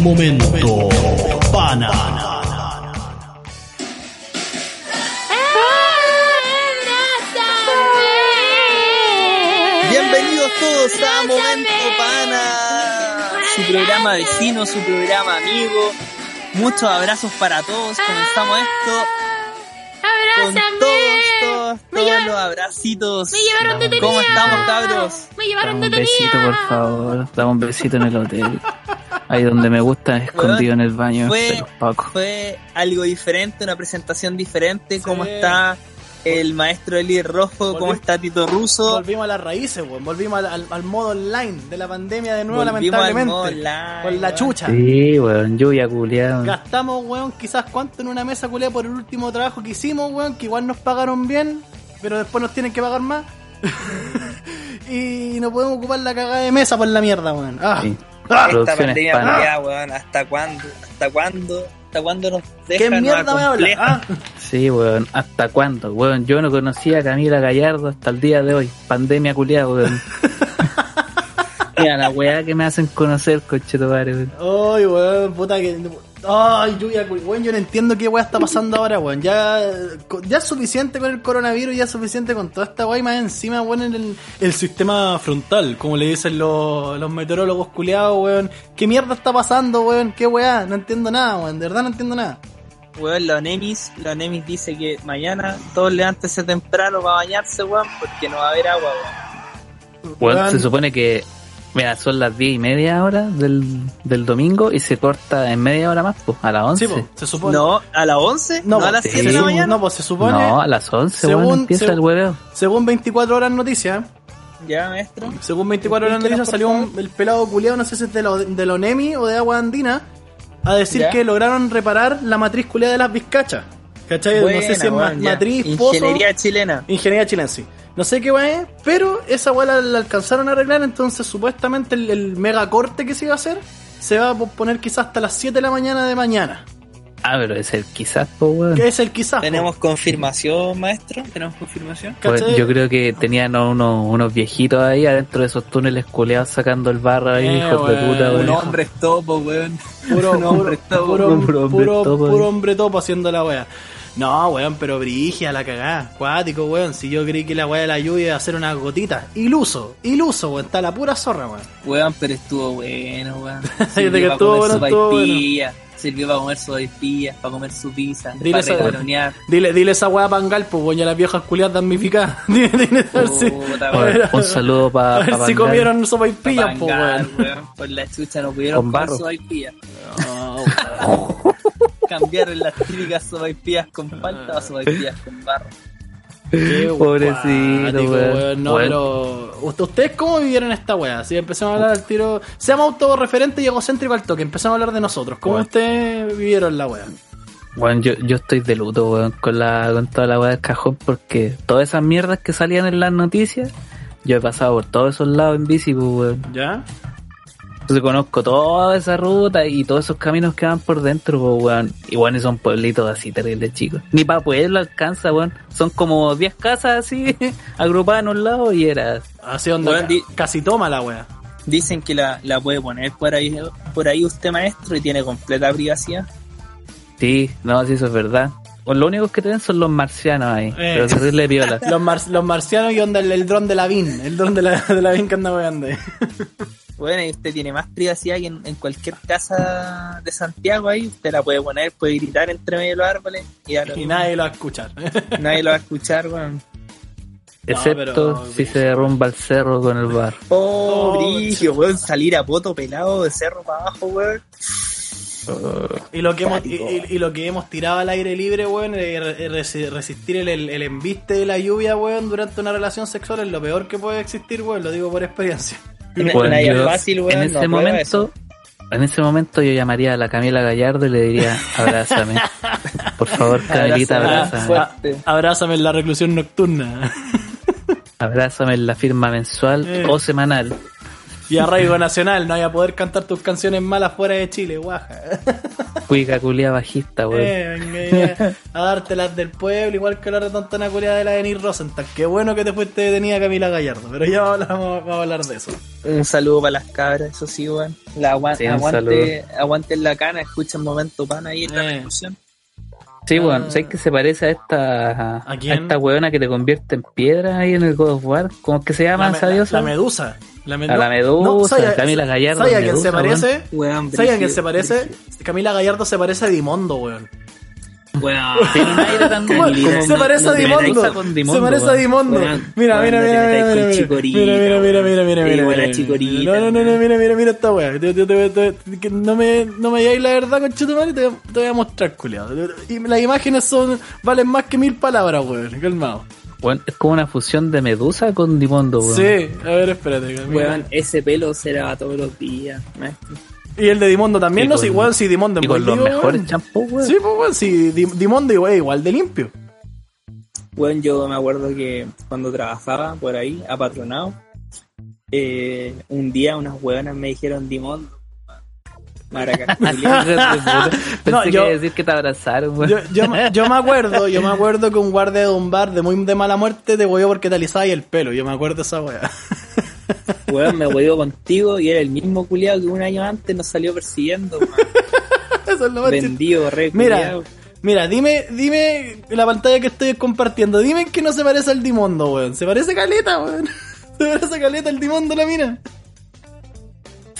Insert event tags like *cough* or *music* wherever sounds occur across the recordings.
Momento Pana. Bienvenidos todos a Momento Pana, su programa vecino, su programa amigo. Muchos abrazos para todos. Comenzamos esto con todos, todos, todos los abracitos. Me llevaron detenida. ¿Cómo estamos, cabros? Me llevaron Dame un besito, detenida. por favor. Dame un besito en el hotel. *laughs* Ahí donde me gusta, escondido en el baño Fue- algo diferente, una presentación diferente. ¿Cómo Sí. está el maestro Eli Rojo? ¿Cómo está Tito Russo? Volvimos a las raíces, weón. Volvimos al, al- al modo online de la pandemia de nuevo, Volvimos al lamentablemente. modo online, con la chucha. Sí, weón, lluvia culiada. Gastamos, weón, quizás cuánto en una mesa culiada por el último trabajo que hicimos, weón, que igual nos pagaron bien, pero después nos tienen que pagar más. *laughs* y no podemos ocupar la cagada de mesa por la mierda, weón. Ah. Sí. Esta pandemia culiada, weón, ¿hasta cuándo? ¿Hasta cuándo? ¿Hasta cuándo nos deja? ¿Qué mierda me habla? Ah. Sí, weón. ¿Hasta cuándo? Weón, yo no conocía a Camila Gallardo hasta el día de hoy. Pandemia culiada, weón. *laughs* Mira, la weá que me hacen conocer, conchetumare, weón. Ay, weón, puta que. Ay, lluvia, weón, yo no entiendo qué weá está pasando ahora, weón. Ya, ya es suficiente con el coronavirus, ya es suficiente con toda esta weá y más encima, weón, en el, el sistema frontal, como le dicen los, los meteorólogos culiados, weón. ¿Qué mierda está pasando, weón? ¿Qué weá? No entiendo nada, weón, de verdad no entiendo nada. Weón, la Nemis, la Nemis dice que mañana todos levántense temprano para bañarse, weón, porque no va a haber agua. Weón, Weón. se supone que, mira, son las diez y media ahora del, del domingo y se corta en media hora más, pues, a las once. Sí, po, se supone. No, a las 11, no, a po, las sí. 7 de la mañana. No, pues se supone, No, a las once, Según- weón, empieza seg- el hueveo. según 24 horas noticias, Ya, maestro. Según 24 horas noticias salió un- el pelado culiado, no sé si es de, lo, de la ONEMI o de Agua Andina, a decir Ya. que lograron reparar la matriz culiada de las vizcachas. ¿Cachai? no sé si es ya. matriz, pozo. Ingeniería chilena. Ingeniería chilena, sí. No sé qué va es, pero esa weá la, la alcanzaron a arreglar, entonces supuestamente el, el mega corte que se iba a hacer se va a poner quizás hasta las 7 de la mañana de mañana. Ah, pero es el quizás, pues, weón. Que es el quizás. po. ¿Tenemos confirmación, maestro? ¿Tenemos confirmación? ¿Cachai? yo creo que tenían unos, unos viejitos ahí adentro de esos túneles culeados sacando el barro ahí, Eh, hijos de puta, weón. Un hombre es topo, weón. Puro, Un puro, hombre topo. puro, Puro puro, hombre puro, topo, eh. hombre topo haciendo la wea. No, weón, pero brigia la cagada. Cuático, weón. Si yo creí que la wea de la lluvia iba a ser una gotita. Iluso, iluso, weón. Está la pura zorra, weón. Weón, pero estuvo bueno, weón. *laughs* Desde que estuvo bueno, estuvo bueno. Sirvió para comer sopaipillas, para comer su pizza, Dile para regalonear. Dile, dile esa wea a Pangal, pues, weón, ya las viejas culiadas damnificadas. *laughs* Dile, dile, a ver si, Puta, a Weón, ver, un saludo a para ver si comieron sopa y pues, weón. Por la chucha no pudieron Con comer. No, weón. *laughs* Cambiaron las típicas sopaipillas con palta a sopaipillas con barro. Qué Pobrecito, weón. No, Weón. pero. ¿ust- ¿Ustedes cómo vivieron esta wea? Si empezamos a hablar al tiro. Seamos autorreferente y egocéntrico al toque. Empezamos a hablar de nosotros. ¿Cómo Weón. ustedes vivieron la wea? Weón, yo, yo estoy de luto, weón, con, la, con toda la weá del cajón porque todas esas mierdas que salían en las noticias, yo he pasado por todos esos lados en bici, pues, weón. ¿Ya? Entonces conozco toda esa ruta y todos esos caminos que van por dentro, pues, weón. Y bueno, son pueblitos así terribles, chicos. Ni para pueblo alcanza, weón. Son como 10 casas así, *laughs* agrupadas en un lado y era... Así donde Weón, ca- casi toma la wea. Dicen que la, la puede poner por ahí, por ahí usted maestro y tiene completa privacidad. Sí, no, sí, eso es verdad. Pues lo único que tienen son los marcianos ahí. Eh. Pero terrible piola. *laughs* Los, mar- los marcianos y onda el, el dron de la VIN. El dron de la, de la VIN que anda weando. ahí. *laughs* Bueno, y usted tiene más privacidad que en, en cualquier casa de Santiago ahí. Usted la puede poner, puede gritar entre medio de los árboles y, a lo Y nadie lo va a escuchar. *laughs* nadie lo va a escuchar, weón. Excepto pero- si se derrumba el cerro con el bar. Oh, Oh, brillo, weón, salir a poto pelado de cerro para abajo, weón. Y lo que hemos, y, y- y lo que hemos tirado al aire libre, weón, es re- resi- resistir el, el, el embiste de la lluvia, weón, durante una relación sexual es lo peor que puede existir, weón, lo digo por experiencia. Una- Bueno, idea yo fácil, weón. en ese momento, eso. en ese momento yo llamaría a la Camila Gallardo y le diría, abrázame. *laughs* Por favor, Camilita, Abrázame. abrázame. Abrázame en la reclusión nocturna. Abrázame en la firma mensual *laughs* Eh. o semanal. Y arraigo nacional, no voy a poder cantar tus canciones malas fuera de Chile, guaja. Cuica culia bajista, weón. Eh, a darte las del pueblo, igual que la retontana culiada de la Denis Rosenthal. Qué bueno que te fuiste detenida Camila Gallardo, pero ya vamos a hablar, vamos a hablar de eso. Un saludo para las cabras, eso sí, weón. La Sí, aguante, aguanten la cana, escuchen momento pana ahí en la Eh. discusión. Sí, weón. ¿Sabes que se parece a esta, ¿A quién? esta weona que te convierte en piedra ahí en el God of War? ¿Cómo es que se llama La, esa diosa? la medusa. La A la medusa, Camila Gallardo, ¿Sabes a quién se parece? ¿Sabes a quién se parece? Camila Gallardo se parece a Dimondo, weón. Weón. *laughs* Tiene un aire tan como- se parece no a Dimondo. se parece a. Dimondo. Mira, mira, no mira, mira, mira, mira, mira, mira, mira, No, no, no, no, mira, mira, mira esta weá. No me, no me digáis la verdad, con y te, voy a- te voy a mostrar, culiado. Y las imágenes son, valen más que mil palabras, weón. Calmado. Es como una fusión de medusa con Dimondo, weón. Sí, a ver, espérate. mira. Weón, ese pelo se lava todos los días, maestro. Y el de Dimondo también, Y no con- sé, igual si Dimondo Y es con los mejores weón. champús, weón. Sí, pues, weón, si Di- Dimondo igual, igual de limpio. Weón, yo me acuerdo que cuando trabajaba por ahí, apatronado, eh, un día unas hueonas me dijeron Dimon. *laughs* *laughs* Pensé No, que yo- a decir que te abrazaron. Yo, yo, me- yo me acuerdo, yo me acuerdo que un guardia de un bar de muy de mala muerte te hueó porque te alisaba el pelo. Yo me acuerdo de esa weá. *laughs* weón, me huevo contigo y era el mismo culiado que un año antes nos salió persiguiendo. Eso es lo más. Vendido, re Mira, mira, dime, dime la pantalla que estoy compartiendo. Dime que no se parece al Dimondo, weón. Se parece caleta, weón. Se parece caleta al Dimondo, la mina.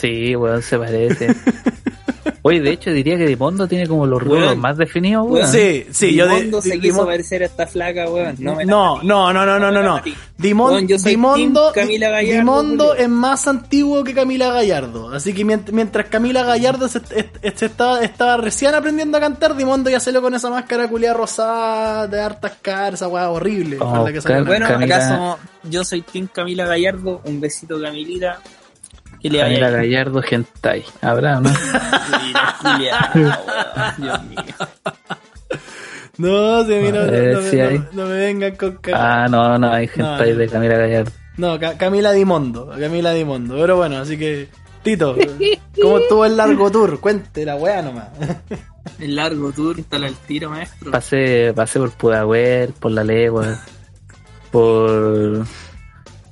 Sí, weón, se parece. *laughs* Oye, de hecho diría que Dimondo tiene como los Weón. más definidos, weón. Sí, sí, yo de- Dimondo se quiso parecer a esta flaca, weón. No, No, no, no, no, no, no, Dimondo, team Camila Gallardo, Dimondo es más antiguo que Camila Gallardo. Así que mient- mientras Camila Gallardo se, est- se estaba, estaba recién aprendiendo a cantar, Dimondo ya salió con esa máscara culiada rosada de hartas caras, esa weá horrible. Oh, Bueno, Camila- acaso yo soy Team Camila Gallardo. Un besito, Camilita. Le Camila. Gallardo Gentai. Habrá, ¿no? *laughs* Mira, culiao, *laughs* weón. Dios mío. No, si a mí no, no, no me- si no- hay. no me vengan con ca- Ah, no, no, hay Gentai no. de Camila Gallardo. No, Ca- Camila Dimondo, Camila Dimondo. Pero bueno, así que, Tito, ¿cómo *laughs* estuvo el largo tour? Cuente la weá nomás. El largo tour, está al tiro, maestro. Pasé, pasé por Pudahuel, por La Legua, por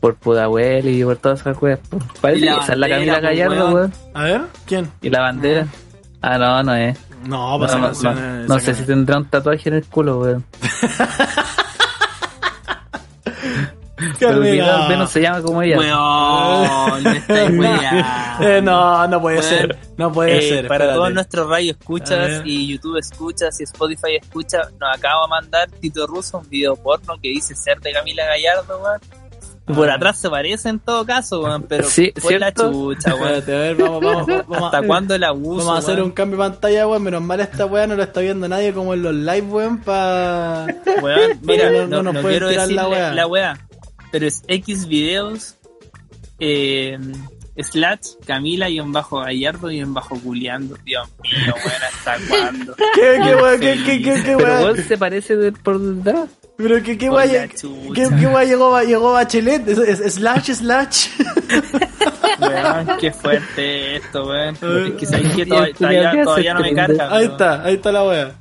por Pudahuel y por todas esas weas. po. Parece que esa es la Camila po, Gallardo, weón. A ver, ¿quién? Y la bandera. Ah, no, no es. No, No, pues no, no, no sé si tendrá un tatuaje en el culo, weón. *laughs* Pero al menos se llama como ella. Weón, *laughs* weando. Eh, no, no puede Weón. ser. No puede Eh, ser. para espérate. todos nuestros radio escuchas y YouTube escuchas y Spotify escucha, nos acaba de mandar Tito Russo un video porno que dice ser de Camila Gallardo, weón. Por Ah. atrás se parece en todo caso, weón, pero Sí, por la chucha, weón. Espérate, a ver, vamos, vamos, *laughs* vamos. ¿Hasta a- cuándo el abuso? Vamos a hacer weón? un cambio de pantalla, weón. Menos mal esta weá no lo está viendo nadie como en los live, weón, pa... Weón, *laughs* mira, No, no, no quiero decir la la weá. la weá, pero es X videos eh, slash Camila y un bajo Gallardo y un bajo culiando. Dios mío, weón, ¿hasta cuándo? *laughs* ¿Qué, qué weá, qué, qué, qué, qué Pero weá? weón se parece de, por detrás. Pero qué, qué la qué, qué llegó, llegó Bachelet, es, es- slash, slash. *laughs* Weón, qué fuerte esto, weón. Es que sabes que todavía, que no me carga. Ahí está, ahí está la weá.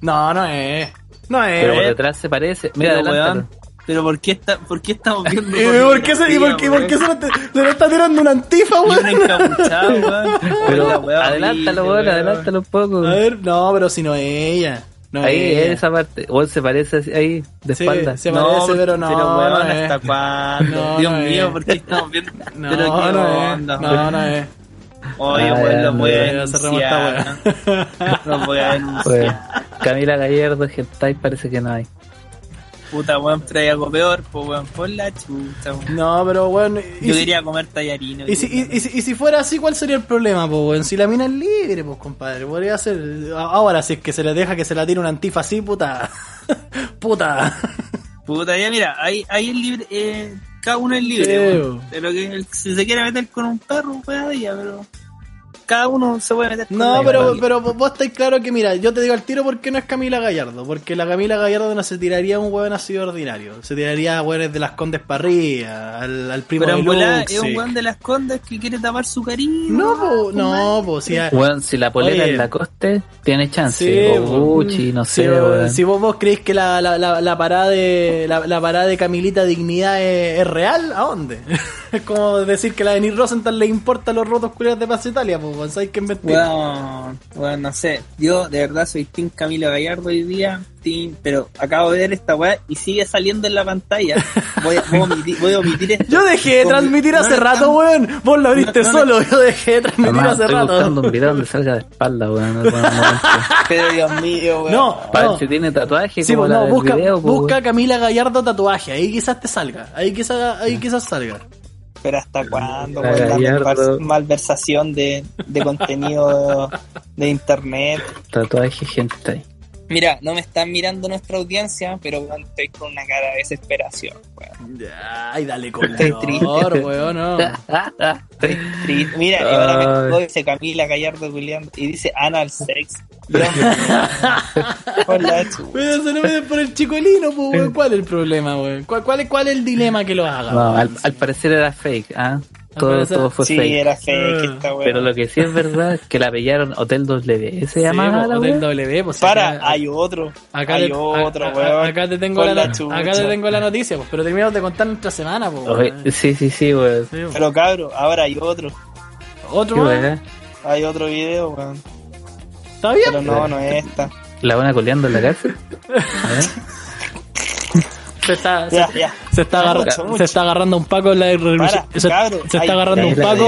No, no es. No es. Pero por detrás se parece. Mira, weón, pero ¿por qué, está, ¿por qué estamos *laughs* viendo ¿Y por qué, se, y por qué, por qué se, lo, te- se lo está tirando una antifa, weón? Pero La weá adelántalo, weón, adelántalo un poco. A ver, no, pero si no es ella. No ahí, es ella. esa parte. Weón se parece así, ahí, de Sí, espalda. se No, parece, porque- pero no. weón, no es. ¿hasta cuándo? No, Dios no mío, es. ¿por qué estamos viendo? *laughs* No, pero qué no onda, No, no es. Oye, Ah, ya, los voy a. Los voy denunciar. Camila Gallardo, Gentai, parece que no hay. Puta, weón, trae algo peor, pues weón, por la chucha, weón. No, pero bueno. Y, Yo si, quería comer tallarines. y, si, y, y si- y si fuera así, ¿cuál sería el problema, po, weón? Si la mina es libre, pues, compadre. Podría ser. Ahora, si es que se le deja que se la tire una antifa así, puta. *laughs* puta. Puta, ya mira, ahí, ahí es libre, eh, cada uno es libre, Sí, weón. weón. Pero que el- si se quiere meter con un perro, pues ya, pero. Cada uno se puede meter. No, pero, pero vos estáis claro que, mira, yo te digo al tiro por qué no es Camila Gallardo. Porque la Camila Gallardo no se tiraría a un hueón así ordinario. Se tiraría a hueones de las Condes Parrilla, al, al primo Pero de en Luxi. es un weón de las condas que quiere tapar su cariño. No, po, no, po, si, a- Weón, si la polera Oye. es la coste, tiene chance. Sí, o po. Gucci, no si, sé, vos- si vos, vos creéis que la, la, la, la parada de la, la parada de Camilita Dignidad es, es real, ¿a dónde? *laughs* es como decir que la de Nick Rosenthal le importa los rotos culiados de Paz Italia, pues Bueno, bueno, no sé. Yo de verdad soy Team Camilo Gallardo hoy día. Team, pero acabo de ver esta weá y sigue saliendo en la pantalla. Voy a, voy a omitir, voy a omitir esto. Yo dejé de transmitir no hace rato, están- weón. Vos lo abriste no solo, yo dejé de transmitir Mamá, hace estoy rato. buscando un video donde salga de espalda, weón. *laughs* Pero Dios mío, weón. No, Para no. ver si tiene tatuaje Sí, como pues, la no, del busca, video, pues, busca. Camila Gallardo tatuaje, ahí quizás te salga, ahí quizás, ahí quizás salga. Pero hasta cuándo, La la malversación de, de contenido de internet. *laughs* Tatuaje hentai. Mira, no me están mirando nuestra audiencia, pero weón, estoy con una cara de desesperación, weón. Ay, dale con Estoy triste. weón, no. *laughs* Estoy triste. Mira, y ahora me dice Camila Gallardo Julián y dice anal sex. *laughs* Hola. Pero se lo meten por el chicolino, pues, weón. ¿Cuál es el problema, weón? ¿Cuál, cuál, es, ¿Cuál es el dilema que lo haga? No, weón? al, al parecer era fake, ¿ah? Todo, todo fue Sí, fake. era fake Ah, esta weón. Pero lo que sí es verdad es que la pillaron Hotel W. ¿Se Sí, llama po, la Hotel wea? W, pues, Para, acá- hay otro. Acá, hay te, otro, weón. acá te tengo la, acá te tengo la noticia, pues, pero terminamos de contar nuestra semana, pues. Oye, weón. sí, sí, sí, weón. Sí, pues. Pero cabrón, ahora hay otro. Otro wea. Hay otro video, weón. ¿Está bien? Pero no, no es esta. ¿La van a coleando en la cárcel? *laughs* ¿Eh? Se está, Ya, se, ya. se está, agarra- Mucho, mucho. se está agarrando un paco en la reclusión. Para, Se, se está agarrando un paco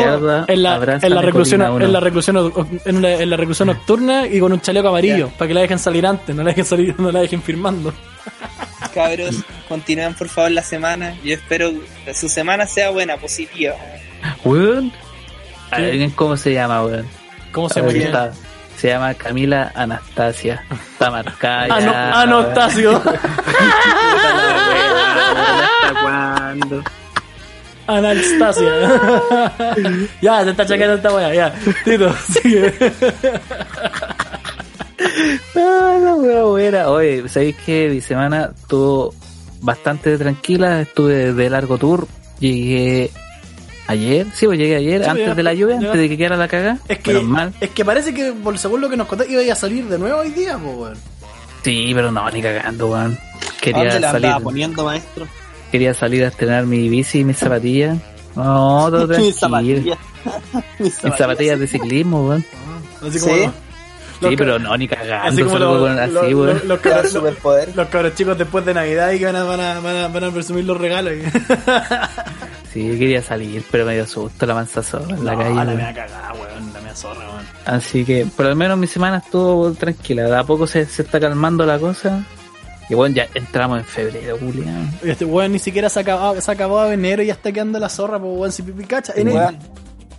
en la, en la reclusión, en la reclusión, en la, en la reclusión nocturna y con un chaleco amarillo para que la dejen salir antes, no la dejen salir, no la dejen firmando. Cabros, continúen por favor la semana. Yo espero que su semana sea buena, positiva. Weón. Adivinen ¿Cómo se llama, weón? ¿Cómo se llama? Se llama Camila Anastasia. Está marcada. Ah, no, ya, no, Octasio. ¿Hasta *laughs* cuándo? Anastasia. *laughs* ya, se está chaqueando esta wea, ya. Tito, sigue. Ah, la wea buena. Oye, ¿sabéis que mi semana estuvo bastante tranquila? Estuve de largo tour. Llegué ayer, sí, pues llegué ayer, Sí, antes ya, de la lluvia, ya. antes de que quedara la caga. Es que, mal. es que parece que, por según lo que nos contaste, iba a salir de nuevo hoy día, pues, weón. Sí, pero no, ni cagando, weón. Quería ¿Dónde la salir, poniendo, maestro? quería salir a estrenar mi bici y mis zapatillas. No, todo *laughs* Mis tranquilo. zapatillas. Mis *laughs* Mis zapatillas de ciclismo, weón. Así como. ¿Sí? Sí, pero no, ni cagando. Así como solo los, con- así, los- cabros- superpoder. los cabros chicos después de Navidad y que van a, van a, van a, van a presumir los regalos. *laughs* Sí, quería salir, pero me dio susto la mansa zorra en la No, calle. la mea cagada, weón. La mea zorra, weón. Así que, por lo menos mi semana estuvo tranquila. De a poco se, se está calmando la cosa. Y bueno, ya entramos en febrero, Julián. Este weón ni siquiera se ha acabado, se ha acabado enero y ya está quedando la zorra, pues weón. Si pipi cacha. Enero, Weón,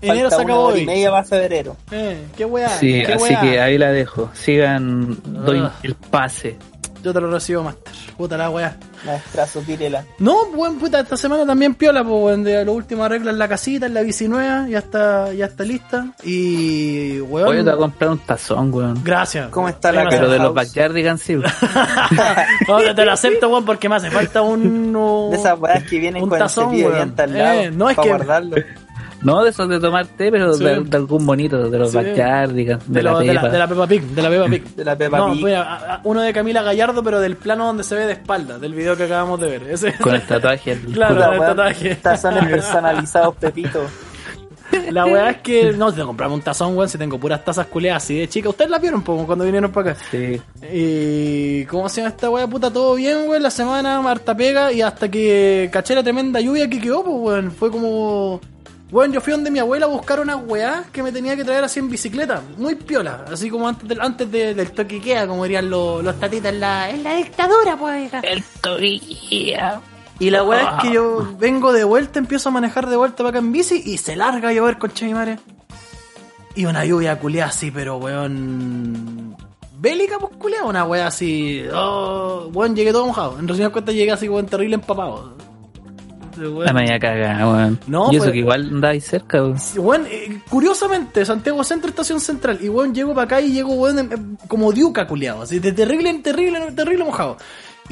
enero se acabó hora y hoy. media para febrero. Eh, qué weá. Sí, qué así weá. que ahí la dejo. Sigan, doy el pase. Yo te lo recibo, master. Puta la weá. Maestrazo, tírela. No, buen puta, esta semana también piola, pues, weón, de lo último arreglo en la casita, en la bici nueva, ya está, ya está lista. Y, weón. Hoy te voy a comprar un tazón, weón. Gracias. ¿Cómo está la Venga, Pero de los backyardigans sí. weón. *laughs* No, te, te lo acepto, weón, porque me hace falta un. De esas weas que vienen un con tazón, el cepillo lado. Eh, no, es para que- guardarlo. No de esos de tomar té, pero Sí. de, de algún bonito, de los Sí. de, De, la de, la, de la Peppa Pig, de la Peppa Pig. *laughs* De la Peppa no, Pig. mira, uno de Camila Gallardo, pero del plano donde se ve de espalda, del video que acabamos de ver. Ese, Con el *laughs* tatuaje. el Claro. el tatuaje. Tazones personalizados, Pepito. *laughs* La weá es que no te compramos un tazón, weón, si tengo puras tazas culeadas así de chica. Ustedes la vieron po, cuando vinieron para acá. Sí. Y cómo se llama esta weá, puta, todo bien, weón, la semana, harta pega, y hasta que caché la tremenda lluvia que quedó, pues, weón. Fue como. Weón, yo fui donde mi abuela a buscar una weá que me tenía que traer así en bicicleta, muy piola, así como antes del, antes de- del queda, como dirían los, los tatitas en la, en la dictadura, pues. El toguilla. Y la weá es que yo vengo de vuelta, empiezo a manejar de vuelta para acá en bici y se larga a llover con mi madre. Y una lluvia culiada así, pero weón. Bélica, pues culiada, una weá así. Oh, weón, llegué todo mojado. En resumidas cuentas llegué así, weón, terrible empapado. Weón. La media cagada, weón. No, y eso pues- que igual andáis cerca, weón. Weón, eh, curiosamente, Santiago Centro, Estación Central. Y weón, llego para acá y llego, weón, como diuca, culiado. Así, de terrible, terrible, terrible mojado.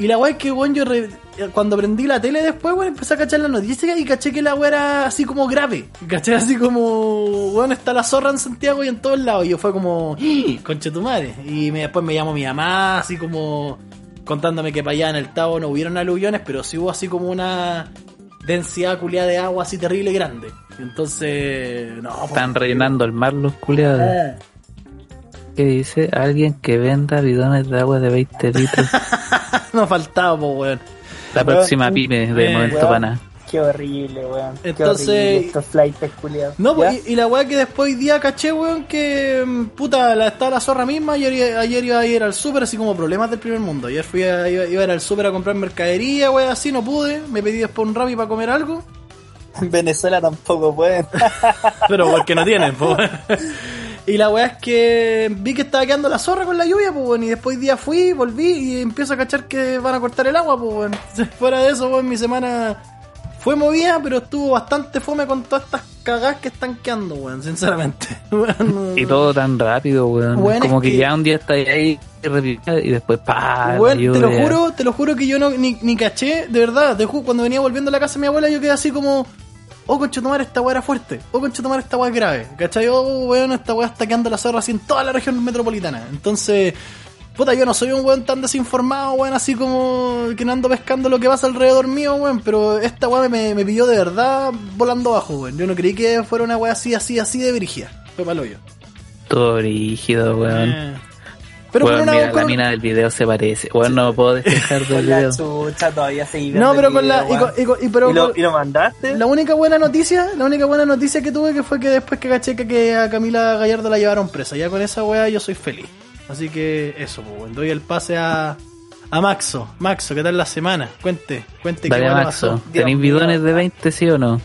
Y la weá es que, weón, yo re- eh, cuando prendí la tele después, weón, empecé a cachar la noticia y caché que la weá era así como grave. Caché así como, weón, está la zorra en Santiago y en todos lados. Y yo fue como, ¡Ah! conche tu madre. Y me, después me llamó mi mamá, así como contándome que para allá en el Tavo no hubieron aluviones, pero sí hubo así como una densidad culiada de agua así terrible grande. Entonces, no, Están rellenando el mar los culiados. Eh. ¿Qué dice? Alguien que venda bidones de agua de 20 litros. *laughs* no faltaba, pues, weón. La próxima pyme de eh, Momento. Pana. Qué horrible, weón. Entonces- horrible estos flights. No, pues, y, y la weá que después hoy día caché, weón, que mm, puta, la, estaba la zorra misma. Ayer, ayer iba a ir al súper, así como problemas del primer mundo. Ayer fui a, iba, iba a ir al súper a comprar mercadería, weón, así no pude. Me pedí después un rabi para comer algo. *laughs* En Venezuela tampoco pueden. *laughs* Pero porque no tienen, pues. *laughs* Y la weá es que vi que estaba quedando la zorra con la lluvia, pues, weón. Y después día fui, volví y empiezo a cachar que van a cortar el agua, pues, weón. Fuera de eso, weón, mi semana fue movida, pero estuvo bastante fome con todas estas cagadas que están quedando, weón, sinceramente. *laughs* Weón, Y todo tan rápido, weón. Como que, que- ya un día está ahí y después pa. te lo juro, te lo juro que yo no ni, ni caché, de verdad, te ju- cuando venía volviendo a la casa de mi abuela yo quedé así como, oh conchetumar, esta weá era fuerte, oh conchetumar, esta weá es grave, ¿cachai? Oh weón, esta weá está quedando la zorra así en toda la región metropolitana. Entonces, puta, yo no soy un weón tan desinformado, weón, así como que no ando pescando lo que pasa alrededor mío, weón, pero esta weá me, me pilló de verdad volando bajo, weón. Yo no creí que fuera una weá así, así, así de brígida. Fue palo yo. Todo rígido, weón. Eh. Pero Weón, con una mira, con- la mina del video se parece. Weón, no puedo despejar *laughs* del Con la video. chucha todavía No, pero con la. y con- weón. y con- y pero ¿Y lo, con- y lo mandaste? La única buena noticia, la única buena noticia que tuve que fue que después que caché que, que a Camila Gallardo la llevaron presa. Ya con esa weá yo soy feliz. Así que eso, pues, weón. doy el pase a, a Maxo. Maxo, ¿qué tal la semana? Cuente, cuente qué Dale, le Maxo. pasó. ¿Tenéis bidones de 20, sí o no?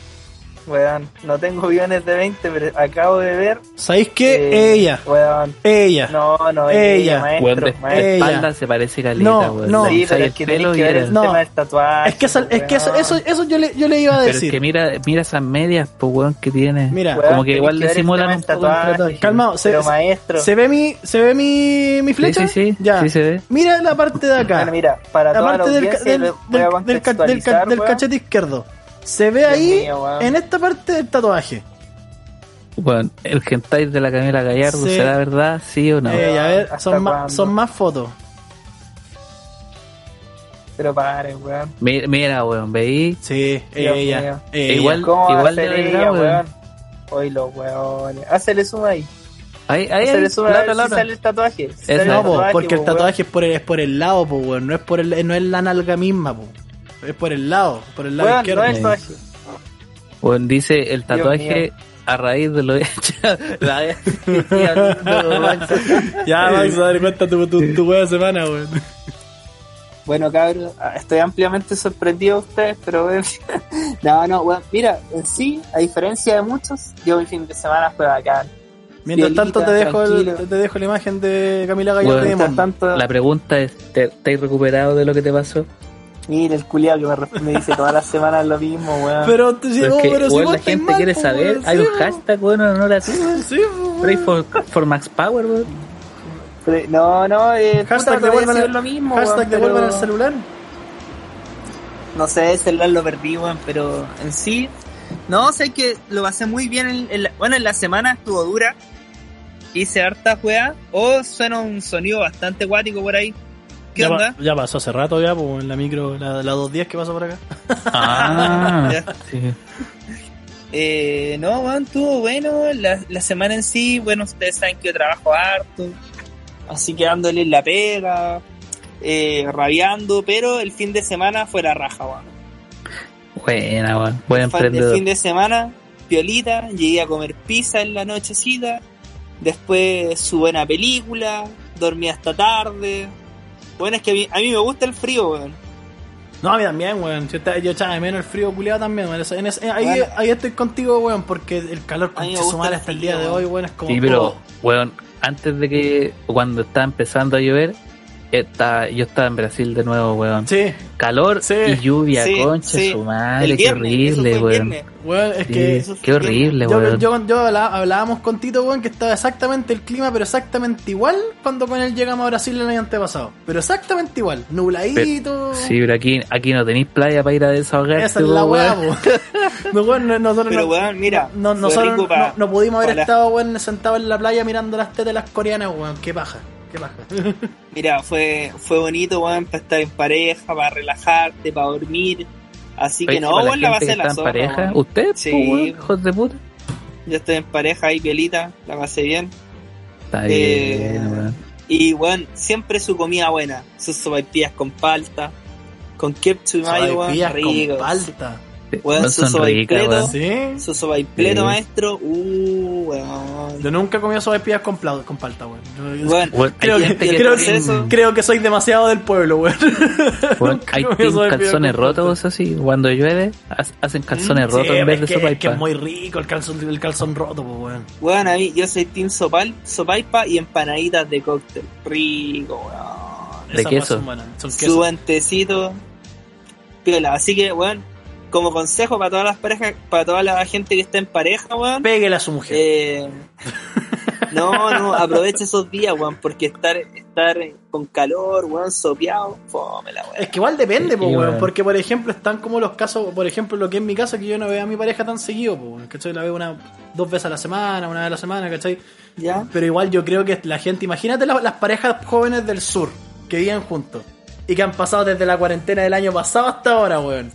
Weón, no tengo guiones de 20, pero acabo de ver. ¿Sabéis qué? eh, ella. Weón, Ella. no, no, Ella. ella, maestro, Weón, de maestro. Ella. espalda se parece caleta, No, weón. no. Sí, pero el es que tenés que ver el No. tema del tatuaje. Es que, esa- es que eso, eso, eso yo, le, yo le iba a Pero es decir. que mira, mira esas medias, pues weón, que tiene. Mira, Weón, como que igual disimulan tema un tatuaje. tatuaje. Calmado, se, Pero maestro. ¿se ve mi, se ve mi, mi flecha? Sí, sí, sí, Ya. sí se ve. Mira la parte de acá. Bueno, mira, para toda la del, ca- audiencia, del, le del- del ca- del cachete izquierdo. Se ve Dios ahí, mío, en esta parte del tatuaje. Bueno, el hentai de la Camila Gallardo, Sí. ¿será verdad? ¿Sí o no? Eh, a ver, ¿hasta son más, son más fotos. Pero pare, weón. Mi- Mira, weón, veí. Sí, Dios ella. mío. ella. Igual- ¿Cómo va a igual de ser verdad, ella, weón. weón? Hoy los weones. Hacele zoom ahí. Ahí, ahí, ahí. zoom a la ver otra, la si otra. sale el tatuaje. Si sale No, tatuaje, porque el po, tatuaje es por el, es por el lado, po, weón. No es por el, no es la nalga misma, po. Es por el lado, por el lado izquierdo. no es tatuaje. Weón, dice el tatuaje a raíz de lo hecho. La- ya, Max, a dar cuenta tu, tu, tu wea semana, weón. Bueno, cabros, ah, estoy ampliamente sorprendido de ustedes, pero weón, no, no, weón, mira, en sí, a diferencia de muchos, yo mi fin de semana fue bacán. Mientras tanto te dejo, el- te dejo la imagen de Camila Gallardo Bueno, de tanto, La pregunta es, ¿te, te has recuperado de lo que te pasó? Mira el culiado que me, resp- me dice todas las semanas lo mismo, weón. Pero, te- Pero que, pero si weón, vos la gente mal, quiere saber. weón, Hay sí, un hashtag, bueno, en honor a ti. Sí, weón. Pray for, for Max Power, weón. Pero- no, no, eh, Hashtag devuelvan el, lo mismo, hashtag weón, devuelvan pero- el celular. no sé, el celular lo perdí, weón, pero en sí, no, sé que lo pasé muy bien. En, en la- bueno, en la semana estuvo dura, hice harta juega, o suena un sonido bastante acuático por ahí. ¿Qué ya, onda? pa- ya pasó hace rato ya, pues en la micro, la, la 210 que pasó por acá. Ah, *laughs* sí. Eh, no, weón, estuvo bueno. La, la semana en sí, bueno, ustedes saben que yo trabajo harto, así que dándole en la pega, eh, rabiando, pero el fin de semana fue la raja, weón. Buena, weón. Buen El fa- El emprendedor. fin de semana, piolita, llegué a comer pizza en la nochecita, después su buena película, dormí hasta tarde. Bueno, es que a mí, a mí me gusta el frío, weón. No, a mí también, weón. Yo, echaba de menos el frío culiado también, weón. Eso- en ese- ahí, Bueno. ahí estoy contigo, weón, porque el calor con su gusta madre el hasta el día de hoy, weón, es como. Sí, pero, weón, antes de que, cuando estaba empezando a llover, está, yo estaba en Brasil de nuevo, weón. Sí, Calor Sí. y lluvia, Sí, concha sí. su madre, qué horrible, weón. weón, es Sí, que eso qué horrible, yo, weón. yo, yo hablábamos con Tito, weón, que estaba exactamente el clima, pero exactamente igual cuando con él llegamos a Brasil el año antepasado. Pero exactamente igual, nubladito. Sí, pero aquí, aquí no tenéis playa para ir a desahogarte, Esa es la weá, weón. *laughs* No, weón, no- nosotros Pero no, weón, mira, no, nosotros no, pudimos haber estado, weón, sentados en la playa mirando las tetas de las coreanas, weón. Qué paja, qué. *laughs* Mira, fue, fue bonito, weón, para estar en pareja, para relajarte, para dormir. Así que no, para weón, la gente pasé que la está en zorra, pareja, weón. ¿usted, Sí. po, weón, hijos de puta? Yo estoy en pareja ahí, pielita, la pasé bien. Está Eh, bien, weón. Y, weón, siempre su comida buena. Sus sopaipillas con palta, con ketchup y mayo, weón, con palta. Weón, su son ricas, sopaipleto. weón. ¿Sí? Su Sí. maestro, uh, weón. Yo nunca he comido sopaipillas con, con palta, weón. Yo- Weón, Creo que, gente el creo, proceso- que, creo que soy demasiado del pueblo, weón. *laughs* hay sopaipillas calzones rotos así, cuando llueve, ha- hacen calzones rotos Sí, en vez de que, sopa es que es muy rico el calzón, el calzón roto, pues, weón. Weón, a mí, yo soy team sopal, sopaipa y empanaditas de cóctel. Rico, weón. ¿De Esas queso? Son, buenas, son Su queso. Piola. Así que, weón, como consejo para todas las parejas, para toda la gente que está en pareja, weón. Péguele a su mujer. Eh, no, no, aprovecha esos días, weón, porque estar, estar con calor, weón, sopeado, fome la weón. Es que igual depende, Sí, weón. Porque, por ejemplo, están como los casos, por ejemplo, lo que es mi caso, que yo no veo a mi pareja tan seguido, weón. ¿Cachai? La veo una, dos veces a la semana, una vez a la semana, ¿cachai? ¿Ya? Pero igual yo creo que la gente, imagínate la- las parejas jóvenes del sur que viven juntos y que han pasado desde la cuarentena del año pasado hasta ahora, weón.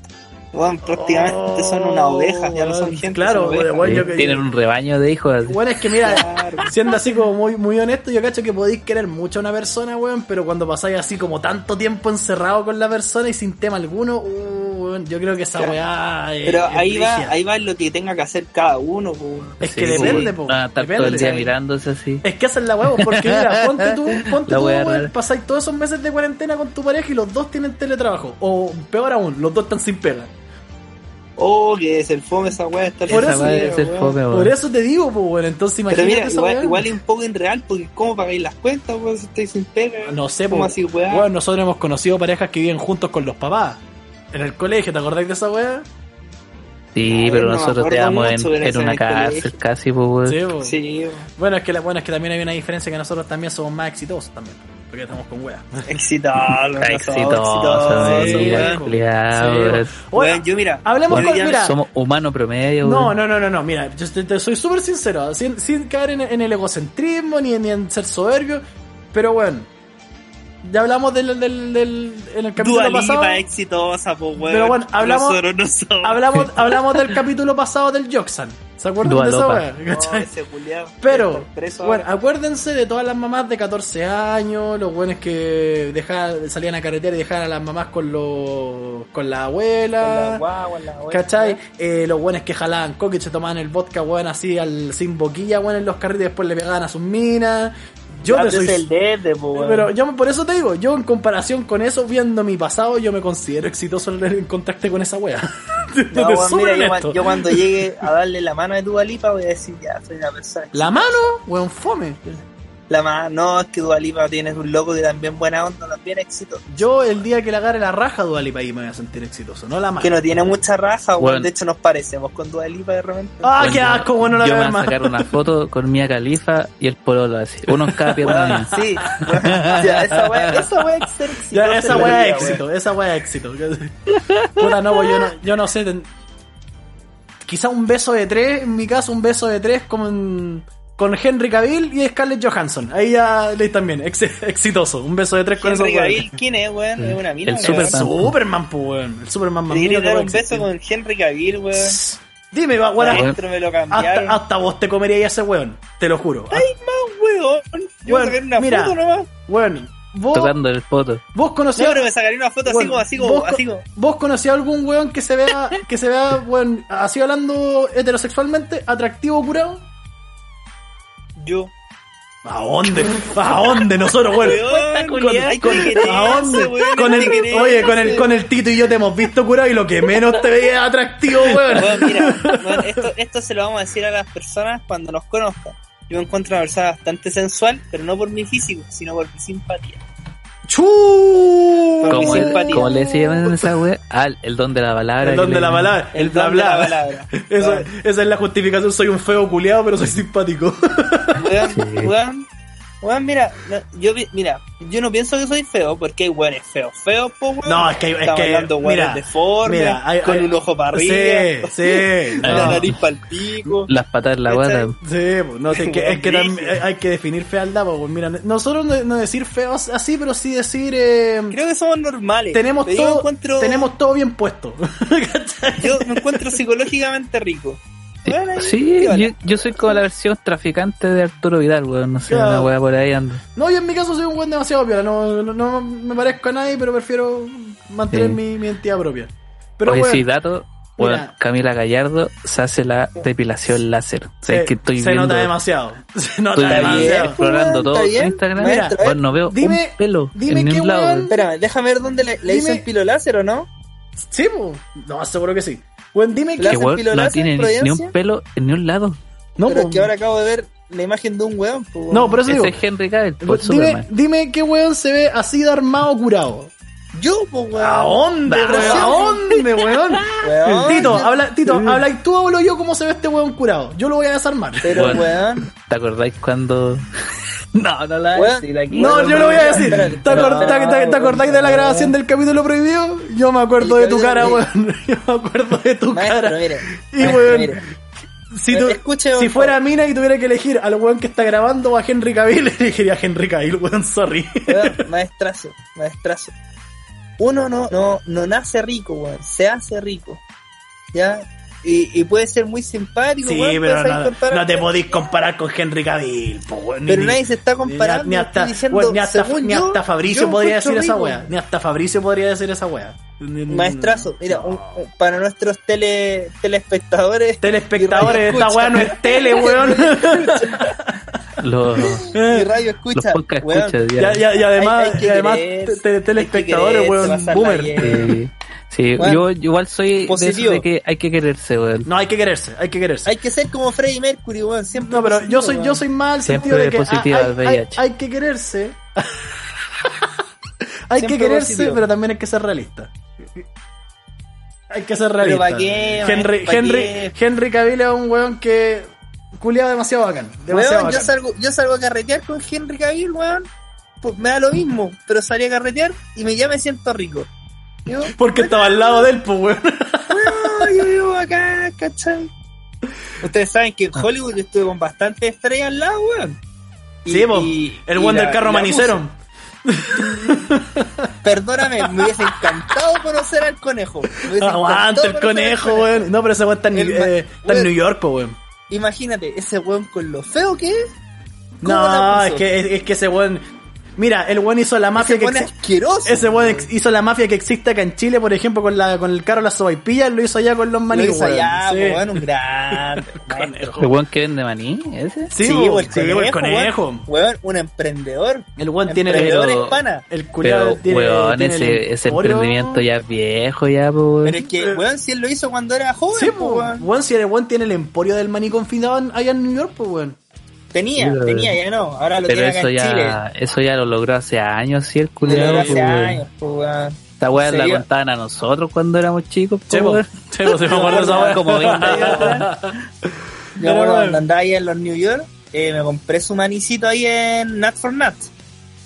Weón, prácticamente son unas ovejas, ya no son Oh, gente. Claro, son Sí, yo que- Tienen un rebaño de hijos así. Bueno, es que mira, Claro. siendo así como muy, muy honesto, yo cacho que podéis querer mucho a una persona, weón, pero cuando pasáis así como tanto tiempo encerrado con la persona y sin tema alguno, uh, weón, yo creo que esa Claro. weá es, Pero es ahí va, brígida. ahí va lo que tenga que hacer cada uno, weón. Es que Sí, depende, sí. po. Van a estar Depende, todo el día ¿sabes? mirándose así. Es que es la huevo, porque mira, *laughs* ponte tú, ponte La tú, weón, pasáis todos esos meses de cuarentena con tu pareja y los dos tienen teletrabajo. O peor aún, los dos están sin pega. Oh, que es el fome esa weá. Estar Por Esa eso, fome. Por eso te digo, pues, bueno, entonces Pero imagínate mira, esa igual, igual es un poco irreal porque ¿cómo pagáis las cuentas, weón, si estáis sin pega? No sé, ¿Cómo pues, así, weá? weón, nosotros hemos conocido parejas que viven juntos con los papás. En el colegio, ¿te acordáis de esa weá? Sí, Ay, pero no nosotros te damos en, pero en una el cárcel colegio. casi, pues, weón. Sí, po. Sí, weón. Bueno, es que, la, bueno, es que también hay una diferencia que nosotros también somos más exitosos también. Porque estamos con *laughs* Sí, weón. weón. Weón, yo mira, Hablemos bueno, con, mira, Somos humanos promedio, No, no, no, no, no, mira, yo te, te soy súper sincero, sin, sin caer en, en el egocentrismo ni, ni en ser soberbio, pero bueno, ya hablamos del, del, del en el capítulo Dua pasado, Lipa exitosa, pues weón. Pero bueno, hablamos- Nosotros no somos. hablamos, *laughs* hablamos del capítulo pasado del Joxan, ¿se acuerdan Dua de esa wea? *laughs* No. Pero, bueno, acuérdense de todas las mamás de 14 años, los buenos que dejaban, salían a carretera y dejaban a las mamás con los, con la abuela. Con la guagua, la abuela, ¿Cachai? Eh, los buenos que jalaban coque y se tomaban el vodka, weón, así al, sin boquilla, weón, en los carritos y después le pegaban a sus minas. Yo soy. el dede. Pero yo por eso te digo, yo en comparación con eso, viendo mi pasado, yo me considero exitoso en en contacto con esa wea. *laughs* No, weón, mira, yo, cuando llegue a darle la mano a Dua Lipa voy a decir, ya, soy una persona. La mano, weón, fome. La mano, no, es que Dua Lipa tienes un loco que también buena onda, también éxito. Yo el día que le agarre la raja a Dualipa ahí me voy a sentir exitoso, no la mano. Que no tiene mucha raja. Bueno. De hecho, nos parecemos con Dua Lipa de repente. Ah, Bueno, qué asco, bueno, no la Yo voy a más. sacar una foto con Mia Califa y el pololo así. Uno en cada pierna Weón, mía. sí, ya, esa weá, esa weá es exitoso. Ya, esa en vida, es éxito, esa weá es éxito. Puta, no, pues yo no, yo no sé. ten- Quizá un beso de tres, en mi caso, un beso de tres con, con Henry Cavill y Scarlett Johansson. Ahí ya le también, ex- exitoso. Un beso de tres con esos Henry. Cavill, ¿quién es, weón? Es una mina. El. Superman. Superman, pues, weón. El Superman más que dar un beso con Henry Cavill, weón. Dime, va, weón, Maestro, me lo cambiaron. hasta, hasta vos te comerías ese weón, te lo juro. Ay, más weón. Yo Weón, me sacaré una mira. foto nomás. Weón, vos, Tocando el poto. vos No, conocías... pero me sacaré una foto así Bueno, como, así como, vos, así como. ¿Vos conocías algún weón que se vea, que se vea, weón, así hablando heterosexualmente, atractivo curado? Yo. ¿A dónde? ¿A dónde nosotros, weón? Que quererse, ¿A dónde? Con el, oye, con el, con el Tito y yo te hemos visto curado y lo que menos te veía es atractivo, weón. Weón, mira, weón, esto, esto se lo vamos a decir a las personas cuando nos conozcan. Yo me encuentro una persona bastante sensual, pero no por mi físico, sino por mi simpatía. ¡Chu! ¿Cómo, simpatía. cómo le decían esa wea? Ah, el don de la palabra. El don de la palabra, el bla de la bla. palabra. Esa es la justificación, soy un feo culiado, pero soy simpático. Weón, Sí. Weón, mira, no, yo, mira, yo no pienso que soy feo porque hay weones feos, feos, po, weón. No, es que, es Estamos que hablando mira, deformes, mira, hay- con hay- un ojo para arriba, Sí, sí. *laughs* la no. nariz para el pico. Las patas en la guata. Sí, no sé, es que, es que también hay que definir fealdad, pues mira, nosotros no, no decir feos así, pero sí decir eh, Creo que somos normales. tenemos todo, encuentro, tenemos todo bien puesto. *laughs* Yo me encuentro psicológicamente rico. Bueno, ahí, Sí, yo, yo soy como la versión traficante de Arturo Vidal, weón. No sé, Claro. una wea por ahí anda. No, yo en mi caso soy un buen demasiado piola, no, no, no me parezco a nadie, pero prefiero mantener Sí. mi, mi identidad propia. Pero Oye, bueno, sí, dato. Bueno, Mira. Camila Gallardo se hace la depilación láser. O sea, se, es que estoy se viendo, nota demasiado. *laughs* Se nota estoy demasiado. explorando todo en. Instagram. Mira, Bueno, no veo dime- un pelo dime en qué ningún lado. weón- weón. Espérame, déjame ver dónde le, le Dime- dicen pilo láser o no. Sí, pues. No, seguro que sí. Bueno, dime que. Hacen weón no tiene ni, ni un pelo en ni un lado. No, pero po. es que ahora acabo de ver la imagen de un weón. pues, weón. No, por eso digo. Ese es Henry Cavill, por Dime, dime qué weón se ve así de armado curado. Yo, pues, weón. ¿A dónde, weón? ¿A dónde, *laughs* weón? Weón, Tito, yo- habla, Tito, habla y tú o hablo yo cómo se ve este weón curado. Yo lo voy a desarmar. Pero, weón. ¿Te acordáis cuando.? *laughs* no, no la voy a decir aquí. No, yo lo voy a decir. ¿Te, acordáis de la grabación del capítulo prohibido? Yo me acuerdo de tu cara, weón. *laughs* Yo me acuerdo de tu Maestro, cara. mire. Y weón, si, tú- si fuera Mina y tuviera que elegir al weón que está grabando o a Henry Cavill, *laughs* elegiría a Henry Cavill, weón, sorry. Weón, maestrazo, maestrazo. Uno no, no, no nace rico, weón. Se hace rico. ¿Ya? Y, y puede ser muy simpático, Sí, pero no, te podéis comparar con Henry Cavill, po, weón, ni- Pero nadie se está comparando. Ni, ni hasta, diciendo, weón, ni hasta, según ni yo, hasta Fabricio yo podría decir esa wea. Ni hasta Fabricio podría decir esa wea. Maestrazo, mira, un- un- para nuestros tele, telespectadores Telespectadores, esta wea no es tele, weón. *laughs* Los, y radio escucha, los weón, escuchas Ya, ya, y además, Hay- hay que y además quererse, te- te- telespectadores, weón, boomer. Sí, Bueno, yo igual soy de positivo. esos de que hay que quererse, weón. No, hay que quererse, hay que quererse. Hay que ser como Freddie Mercury, weón, siempre. No, pero positivo, yo soy, yo soy mal Siempre sentido de que positiva hay, que quererse. *laughs* hay que quererse, positivo. pero también hay que ser realista. Hay que ser Pero realista. ¿pa' qué, Henry, ¿pa' Henry, qué? Henry Cavill es un weón que culiado demasiado bacán. Demasiado Weón, yo salgo, yo salgo a carretear con Henry Cavill, weón. Pues me da lo mismo, pero salí a carretear y me ya me siento rico. Yo, Porque estaba al lado de él, pues weón. weón, yo vivo acá, ¿cachai? Ustedes saben que en Hollywood yo estuve con bastantes estrellas al lado, weón. Y- Sí, po, y- el weón del carro manicero. Perdóname, me hubiese encantado conocer al conejo. *laughs* Aguanta el conejo, weón. No, pero ese weón está en, eh, está en. New York, pues weón. Imagínate, ese weón con lo feo que es. ¿Cómo la No, es que, es, es que ese weón. Mira, el weón hizo la mafia Ese que exi- asqueroso. Ese ex- hizo la mafia que existe acá en Chile, por ejemplo, con la con el carro Las Sobaipillas, lo hizo allá con los Lo maní, hizo weón. allá, Sí. po, weón, un *laughs* maestro. ¿El weón que vende maní? ¿Ese? Sí, Sí, po, po, el po, conejo, el conejo. Weón, Weón, un emprendedor. El weón tiene emprendedor pero- hispana. el culiado tiene, weón, tiene el ese, ese emporio. emprendimiento ya es viejo, ya, pues, weón. Pero es que, weón, si él lo hizo cuando era joven, Sí, po, po, weón. weón, si el weón tiene el emporio del maní confinado allá en New York, pues weón. Tenía, tenía, ya no. Ahora lo Pero tiene acá eso en Chile. ya, eso ya lo logró hace años, sí, el Lo culiado. logró pues, hace años, weón. Esta weá la contaban a nosotros cuando éramos chicos, pues, po. weón. Sí, po, sí me acuerdo esa weá. Como 20 años atrás. Yo bueno, cuando andaba ahí en los New York, eh, me compré su manicito ahí en Nut for Nut.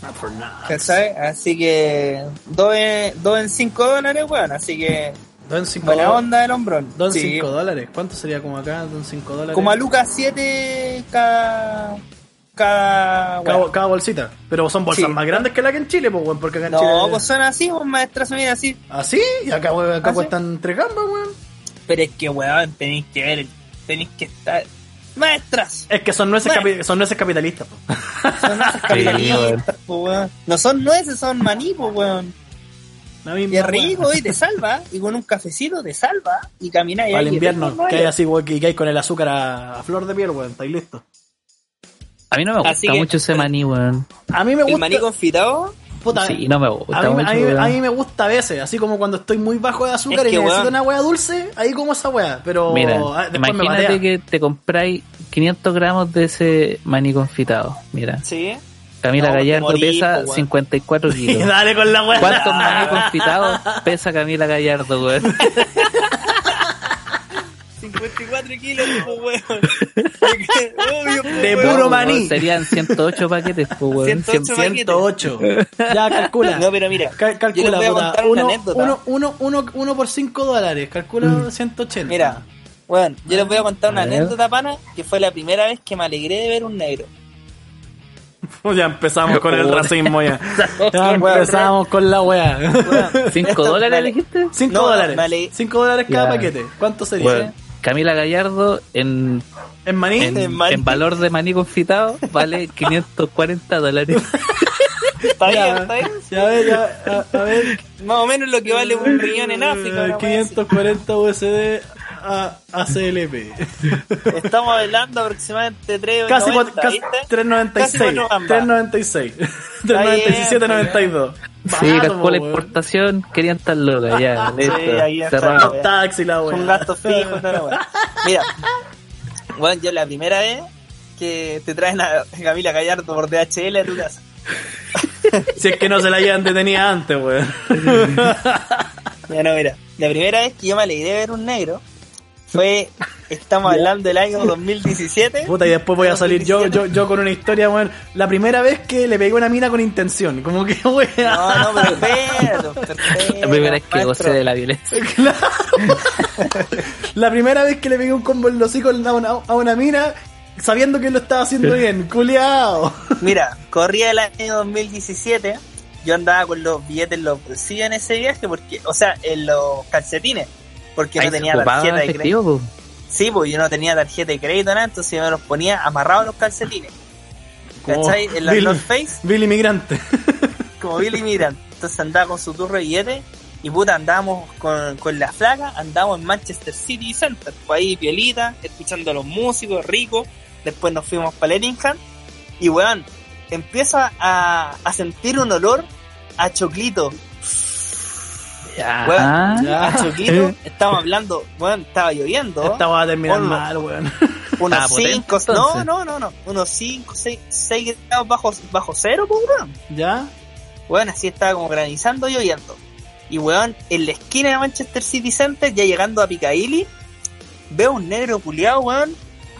Not for now. ¿Cachai? Así que, dos en, dos en cinco dólares, weón. Así que, Don 5 buena onda del hombrón. Don Sí. 5 dólares. ¿Cuánto sería como acá? Don 5 dólares. Como a Lucas 7 cada. Cada. cada, weón. cada bolsita. Pero son bolsas Sí. más grandes que la que en Chile, pues weón. Porque acá en Chile. No, pues son así, pues maestras, mira así. ¿Así? Y acá, weón, acá ¿Ah, sí? cuestan tres gambas, weón. Pero es que, weón, tenéis que ver, tenéis que estar. Maestras, Es que son nueces, Bueno. capi- son nueces capitalistas, po. son nueces *laughs* capitalistas, pues, weón. No son nueces, son maní, pues, weón. La misma Y es rico y te salva, y con un cafecito te salva, y camináis Al invierno, no que hay- así, weón, que hay con el azúcar a, a flor de piel, weón. Estáis listos. A mí no me gusta que- mucho ese maní, weón. A mí me El gusta. maní confitado, puta, Sí, no me gusta a, mí, mucho, a, mí, weón. a mí me gusta a veces, así como cuando estoy muy bajo de azúcar Es y que, necesito weón. una weá dulce, ahí como esa weá. Pero Mira, ah, después me imagínate que te compráis 500 gramos de ese maní confitado. Mira, sí. Camila No, Gallardo morís, pesa po, weón. 54 *laughs* kilos. Dale con la weá. ¿Cuántos maní *laughs* confitados pesa Camila Gallardo, weón? *laughs* 54 kilos, weón. Obvio, De puro maní. Serían 108 paquetes, pues, weón. 108 Cien- 108. Ya, calcula. No, pero mira, Cal- yo calcula, les voy a una uno, anécdota. uno, uno, uno, uno por 5 dólares. Calcula 180. Mira, weón, yo les voy a contar una A ver. anécdota, pana, que fue la primera vez que me alegré de ver un negro. *laughs* Ya empezamos con el racismo ya. *laughs* Ya empezamos con la weá. *laughs* ¿Cinco dólares dijiste? 5 No, dólares. me ale- 5 dólares cada Ya. paquete. ¿Cuánto sería? Weón, Camila Gallardo en, ¿En maní? en, En maní. en valor de maní confitado vale 540 dólares. Está bien, Ya, está bien. ya, a ver, ya, a, a ver. Más o menos lo que vale un riñón en África. Eh, una wea así. 540 USD a, a CLP. Estamos hablando aproximadamente 3 Casi, cuat- casi 396. 396. 397.92. Sí, Barato, calcula la po, weón. importación, querían estar locas, ya, listo, ahí está. Los taxis, la weá. Con gastos fijos, toda la wea. Mira, *laughs* bueno, yo la primera vez que te traen a Camila Gallardo por DHL a tu casa. *laughs* Si es que no se la llevan detenida antes, weón. *laughs* Ya no, mira, la primera vez que yo me alegré de ver un negro fue, estamos hablando del año 2017. Puta, y después voy a salir yo, yo, yo con una historia, weón. La primera vez que le pegué una mina con intención. Como que, *laughs* weón. No, no, pero espérate, La primera vez que gocé de la violencia. *laughs* Claro. La primera vez que le pegué un combo en los hocico a una, a una mina, sabiendo que lo estaba haciendo bien. Culeado. Mira, corría el año 2017. Yo andaba con los billetes en los bolsillos en ese viaje, porque, o sea, en los calcetines, porque Ahí no tenía tarjeta de crédito. po. Sí, pues yo no tenía tarjeta de crédito nada, entonces yo me los ponía amarrados los calcetines. ¿Cachai? En la Billy- North Face, Billy Migrante. *laughs* como Billy Miran. Entonces andaba con su turro de billetes y puta, andábamos con, con la flaca, andábamos en Manchester City Center, pues ahí piolita, escuchando a los músicos ricos, después nos fuimos para Lettingham y weón, empiezo a, a sentir un olor a choclito, Ya. Weón, Ah, ya. a choclito, estábamos hablando, weón, estaba lloviendo, Esta va a terminar Ponlo. mal, weón. unos Estaba potente, 5, no, no, no, no, unos 5, 6, 6 grados bajo, bajo cero, pues weón. ¿Ya? Weón, así estaba como granizando y lloviendo. Y weón, en la esquina de Manchester City Center, ya llegando a Piccadilly, veo un negro culiado, weón.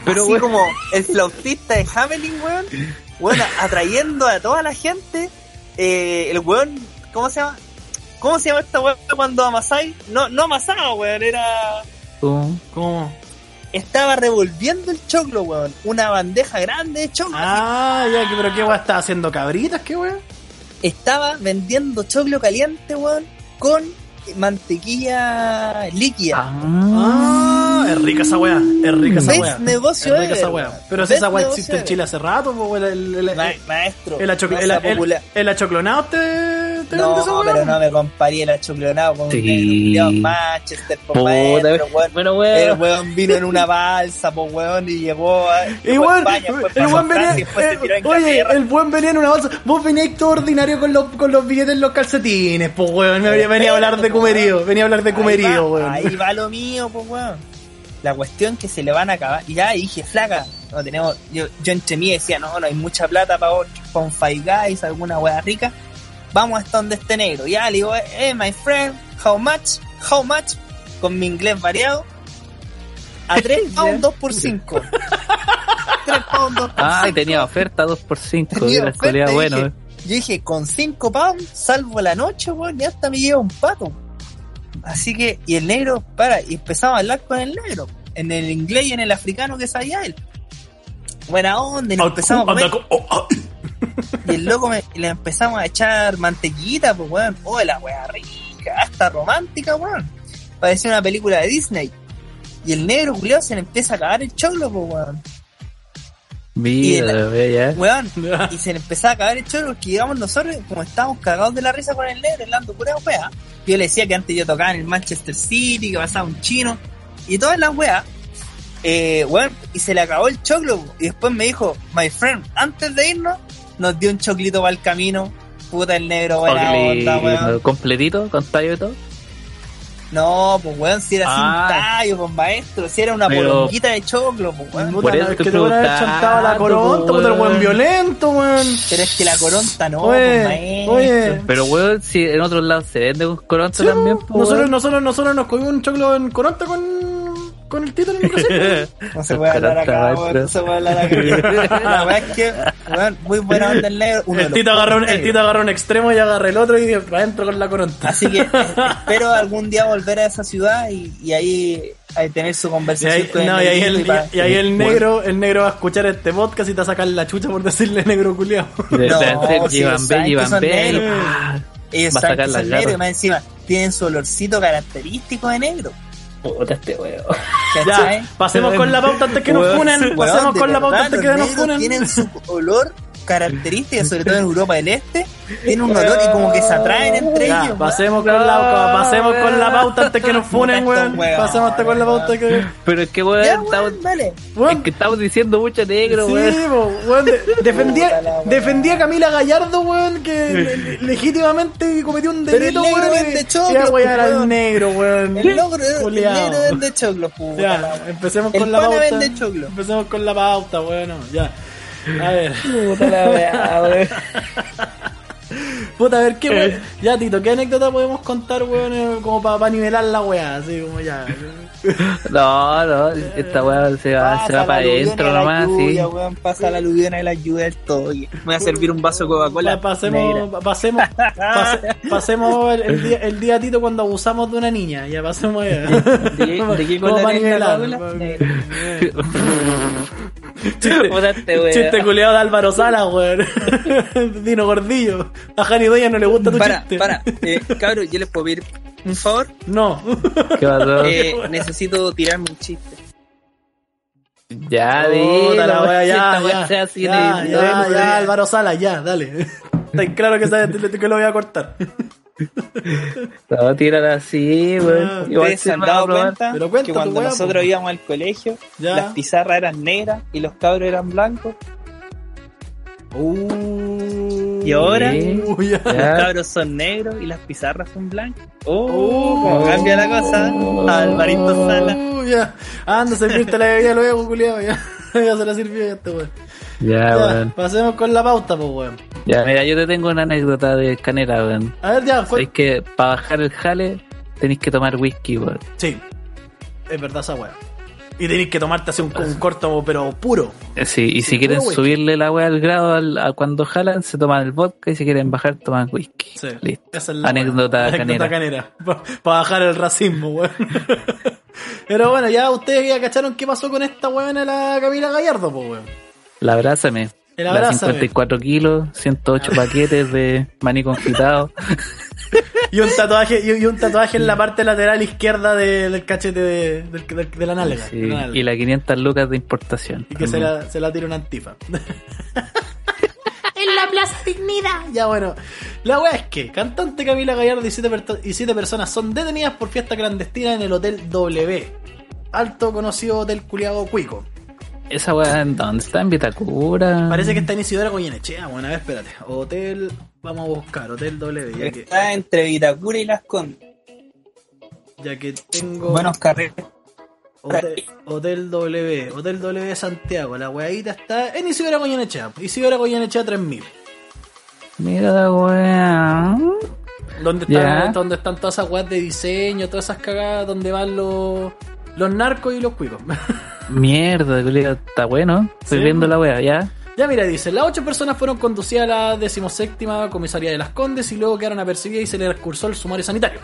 Pero, así weón. como el flautista de Hamelin, weón. Weón, atrayendo a toda la gente. Eh, el weón, ¿cómo se llama? ¿Cómo se llama esta weón cuando amasáis? No, no amasaba, weón, era... ¿Cómo? Estaba revolviendo el choclo, weón. Una bandeja grande de choclo. Ah, ya, que- pero qué weón está haciendo cabritas, qué weón. estaba vendiendo choclo caliente, weón, con mantequilla líquida. Ah, es rica esa weá, es rica esa weá. negocio es rica esa weá. weón. Pero si esa weá existe en. Chile hace rato, pues el, el, el, Ma- maestro, el, el, el- popular. el achoclonado te, te vende esa No, weá. pero no me comparí el achoclonado con Sí. un culiao en Manchester, por Puta, maestro, weón. Pero El weón. weón vino en una balsa, pues weón, y llegó a, Y weón, el a venía, eh, oye, el buen venía en una bolsa. Vos veníais todo ordinario con los, con los billetes en los calcetines, pues weón. Me venía, a hablar de cumerío, venía a hablar de cumerío, weón. Ahí va lo mío, pues weón. La cuestión que se le van a acabar. Y ya dije, flaca, no tenemos. Yo, yo entre mí decía, no, no hay mucha plata para un Five Guys, alguna wea rica. Vamos hasta donde esté negro. Ya le digo, eh, my friend, how much? How much? Con mi inglés variado. A 3 pounds 2 por 5 3 pounds 2 por Ah, y 5. tenía oferta 2 por 5 Tenía Era oferta, escolía y bueno. dije, eh. Yo dije, con 5 pounds, salvo la noche, weón, y hasta me lleva un pato. Así que, y el negro, para, y empezaba a hablar con el negro, en el inglés y en el africano que sabía él. Buena onda, y nos empezamos a comer, Oh, oh. y el loco me, le empezamos a echar mantequita, pues weón, oh, la wea rica, hasta romántica, weón. Parecía una película de Disney. Y el negro culiao se le empieza a cagar el choclo, pues weón. Mira, la- ya. Weón, *laughs* y se le empezaba a cagar el chorro porque llegamos nosotros, como estábamos cagados de la risa con el negro, hablando pura wea. Yo le decía que antes yo tocaba en el Manchester City, que pasaba un chino, y todas las weas. Eh, weón, y se le acabó el choclo, y después me dijo, my friend, antes de irnos, nos dio un choclito para el camino, puta el negro, buena onda, weón. completito, con tallo y todo. No, pues weón, si era Ah. sin tallo, pues maestro, si era una Pero- poronguita de choclo, pues weón. Por eso no, es te que te van a haber preguntaba, chantado la coronta, puta, el weón. violento, weón. Pero es que la coronta no, Oye, pues maestro. oye. Pero weón, si en otros lados se vende con coronta Sí, también, po, nosotros, nosotros, nosotros nos comimos un choclo en coronta con, con el título en Brasil. *laughs* No se puede hablar acá, weón, no se puede hablar acá. La verdad es que, weón, muy buena onda el negro. uno El tito, agarró un, el tito agarró un extremo y agarré el otro y para adentro con la coronta. Así que eh, *laughs* espero algún día volver a esa ciudad y, y ahí tener su Y conversación ahí, con el no, y ahí el, y ahí el negro, el negro va a escuchar este podcast y te va a sacar la chucha por decirle negro culiao. No, si Llevan ellos B, ah, Ellos Va a saben sacar que son negros y más encima tienen su olorcito característico de negro. Puta este weón. *laughs* ¿Cachai? Ya, pasemos con la pauta antes que nos funen. Pasemos con la pauta antes que nos funen. Tienen su olor característica, sobre todo en Europa del Este. Tienen un olor y como que se atraen entre Ya, ellos. pasemos con la pasemos con la pauta antes que nos funen, weón. Pasemos hasta con la pauta que. Pero es que weón, estamos, weón. Weón, es que estamos diciendo mucho negro, Sí, weón. po, weón, de- defendía, defendía a Camila Gallardo, weón, que le- legítimamente cometió un el delito, negro weón. al weón. negro, weón. El, logro, el negro vende choclo, Ya, empecemos El con la pauta. Empecemos con la pauta, bueno, ya. A ver, *laughs* Puta la weá, weón. puta, a ver, ¿qué weón? Ya, Tito, ¿qué anécdota podemos contar, weón, eh, como para nivelar la weá? Así como ya. *laughs* No, no, esta weá se va, se va para adentro nomás, sí. lluvia, weón, pasa la aluvión y la lluvia del todo. y- Voy a servir un vaso de Coca-Cola. Pa- pasemos, pasemos, pase- pasemos el, el día, el día, Tito, cuando abusamos de una niña. Ya pasemos allá. ¿De qué- de qué *laughs* para es la nivelar. Este weón. Chiste culiado de Álvaro Sala, weón. *laughs* Dino Gordillo. A Jani Doya no le gusta tu Para, chiste. para. Eh, cabros, yo les puedo pedir un favor. No. ¿Qué pasó? Eh, necesito tirarme un chiste. ya, Puta dilo, la wea, ya, ya, ya, ya, Álvaro Sala, ya, dale. *laughs* Está claro que, sabes que lo voy a cortar. *laughs* No, tírala así, Ah, weón. Igual Ustedes se han dado cuenta Pero cuenta que cuando nosotros íbamos al colegio, Ya. las pizarras eran negras y los cabros eran blancos. Uh, Y ahora, uh, los cabros son negros y las pizarras son blancas. Oh, Oh. cómo cambia la cosa. Alvarito Sala. Uh, ya. Anda, servirte la bebida luego, culiado. Ya. Ya se la sirvió este weón. Ya, Ya, weón. pasemos con la pauta, pues, weón. Ya, mira, yo te tengo una anécdota de escanera, weón. A ver, ya, fue. Sabéis que para bajar el jale tenéis que tomar whisky, weón. Sí, es verdad esa weá. Y tenéis que tomarte así un, un corto, pero puro. Eh, Sí, y Sí, si quieren whisky. subirle la weá al grado al- a cuando jalan, se toman el vodka y si quieren bajar, toman whisky. Sí, Listo. esa es la Anécdota weá. canera. Anécdota canera. Para bajar el racismo, weón. *laughs* Pero bueno, ya ustedes ya cacharon qué pasó con esta weón de la Camila Gallardo, pues, weón. La abrázame. El La abrázame. 54 kilos, 108 *laughs* paquetes de maní confitado. Y un tatuaje, y, un tatuaje en la parte lateral izquierda de- del cachete de, del- del- de la nalga. Sí, de la nalga. y la 500 lucas de importación. Y que se la, se la tira una antifa. *laughs* la Plaza Dignidad. Ya bueno. La wea es que cantante Camila Gallardo y siete, per- y siete personas son detenidas por fiesta clandestina en el Hotel W. Alto conocido hotel culiado cuico. Esa weá, ¿en ¿dónde está? En Vitacura. Parece que está en Isidora Goyenechea. Bueno, a ver, espérate. Hotel, vamos a buscar, Hotel W. Ya que, Está entre Vitacura y Las Condes. ya que tengo. Buenos carretes. Hotel, Hotel W, Hotel W Santiago, la weadita está en Isidora Goyenechea, Isidora Goyenechea 3000. Mira la weá. Donde Ya. están, donde están todas esas weas de diseño, todas esas cagadas, donde van los, los narcos y los cuicos. *laughs* Mierda, está bueno. Estoy Sí, viendo la weá, ya. Ya mira, dice, las ocho personas fueron conducidas a la decimoséptima comisaría de las Condes y luego quedaron apercibidas y se les cursó el sumario sanitario.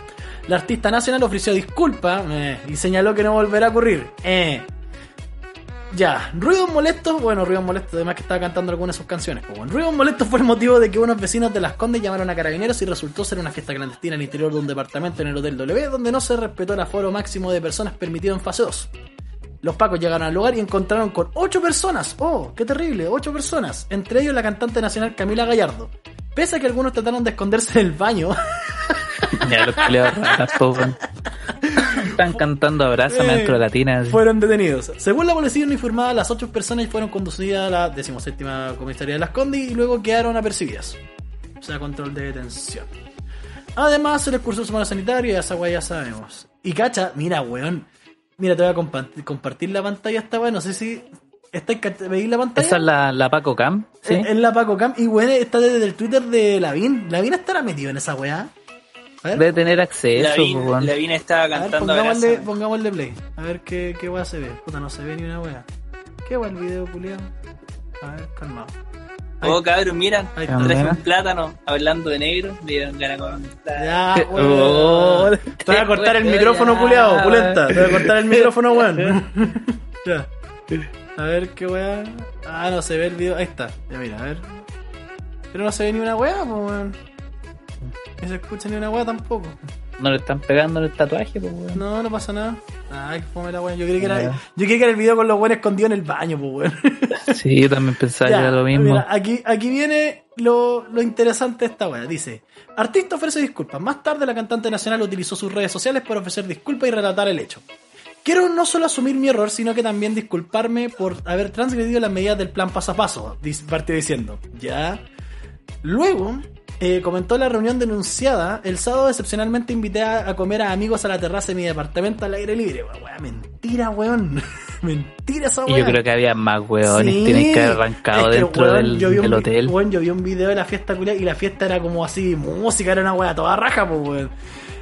La artista nacional ofreció disculpas eh, y señaló que no volverá a ocurrir. Eh. Ya, ruidos molestos, bueno, ruidos molestos, además que estaba cantando algunas de sus canciones. Pues bueno, ruidos molestos fue el motivo de que unos vecinos de Las Condes llamaron a carabineros y resultó ser una fiesta clandestina al interior de un departamento en el Hotel W, donde no se respetó el aforo máximo de personas permitido en fase 2. Los pacos llegaron al lugar y encontraron con ocho personas. ¡Oh, qué terrible! Ocho personas. Entre ellos la cantante nacional Camila Gallardo. Pese a que algunos trataron de esconderse en el baño, *laughs* Ya, los. Están cantando Abrázame Eh, dentro de la tina. así. fueron detenidos. Según la policía uniformada, las ocho personas fueron conducidas a la decimoséptima comisaría de Las Condes y luego quedaron apercibidas. O sea, control de detención. Además, se les cursó su mano sanitario y esa guay ya sabemos. Y cacha, mira, weón. Mira, te voy a compa- compartir la pantalla esta weón. No sé si. ¿Estáis cach- ¿Veis la pantalla? Esa es la, la Paco Cam, ¿sí? Es, es la Paco Cam. Y weón, está desde el Twitter de Lavín. Lavín estará metido en esa weá. A ver, Debe tener acceso, Lavín, pues, weón. Lavín estaba a ver, cantando pongámosle, pongámosle play. A ver qué, qué weá se ve. Puta, no se ve ni una weá. ¿Qué weá el video, culiado? A ver, calmado. Oh, cabrón, mira, traje un plátano hablando de negro, me dieron ganas plátano. Ya. *laughs* Oh, Te voy a cortar el *laughs* micrófono, culiado, pulenta. Te voy a cortar el *laughs* micrófono, weón. ya. A ver qué weá. Ah, no se ve el video. Ahí está. Ya mira, a ver. Pero no se ve ni una weá, pues weón. No se escucha ni una weá tampoco. No le están pegando en el tatuaje, pues, weón. No, no pasa nada. Ay, que fome la weá. Yo creí que era, yo creí que era el video con los weones escondidos en el baño, pues weón. Sí, yo también pensaba que Ya, era lo mismo. mira, aquí, aquí viene lo, lo interesante de esta wea. Dice, artista ofrece disculpas. Más tarde la cantante nacional utilizó sus redes sociales para ofrecer disculpas y relatar el hecho. Quiero no solo asumir mi error, sino que también disculparme por haber transgredido las medidas del plan paso a paso, partió diciendo. Ya. Luego, eh, comentó la reunión denunciada. El sábado excepcionalmente invité a, a comer a amigos a la terraza de mi departamento al aire libre. Wea, mentira, weón. *laughs* mentira esa wea. yo creo que había más weones. Sí. Tienen que haber arrancado Es que, dentro weón, del, yo vi del hotel. weón, yo vi un video de la fiesta culia y la fiesta era como así, música, era una wea toda raja, pues weón.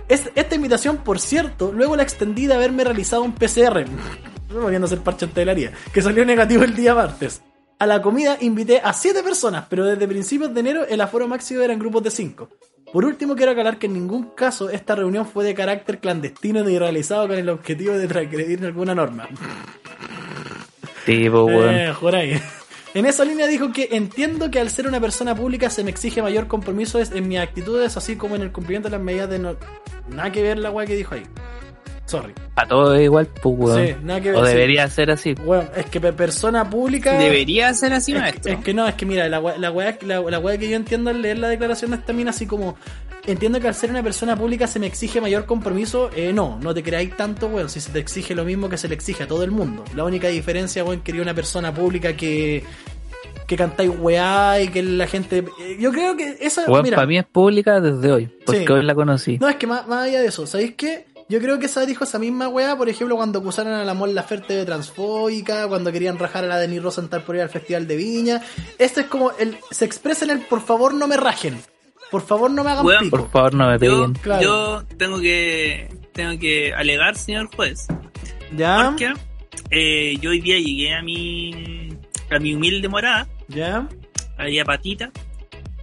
Es- esta invitación, por cierto, luego la extendí de haberme realizado un PCR, no *laughs* volviendo a hacer parche en telaría, que salió negativo el día martes. A la comida invité a 7 personas, pero desde principios de enero el aforo máximo era en grupos de 5. Por último, quiero aclarar que en ningún caso esta reunión fue de carácter clandestino ni realizado con el objetivo de transgredir alguna norma. Tipo. Eh, juráis. En esa línea dijo que entiendo que al ser una persona pública se me exige mayor compromiso en mis actitudes, así como en el cumplimiento de las medidas de no. Nada que ver la weá que dijo ahí. Sorry. A todo es igual, pues, weón. Sí, nada que ver. o sí. debería ser así. Bueno, es que pe- persona pública. Debería ser así, Es, maestro. es que no, es que mira, la la, weá, la, la weá que yo entiendo al leer la declaración de esta mina, así como entiendo que al ser una persona pública se me exige mayor compromiso. Eh, no, no te creáis tanto, weón, si se te exige lo mismo que se le exige a todo el mundo. La única diferencia, weón, quería una persona pública que que cantáis weá y que la gente. eh, Yo creo que esa. Weón, mira, para mí es pública desde hoy. Porque Sí. hoy la conocí. no, es que más, más allá de eso, ¿sabéis qué? Yo creo que esa dijo esa misma weá, por ejemplo, cuando acusaron a la Mon Laferte de transfóbica, cuando querían rajar a la Denis Rosenthal por ir al Festival de Viña. Esto es como el se expresa en el por favor no me rajen. Por favor no me hagan Weón, pico. Por favor, no me Yo, peguen. Claro. yo tengo que tengo que alegar, señor juez, ¿Ya? porque eh, yo hoy día llegué a mi a mi humilde morada, ¿Ya? allá patita,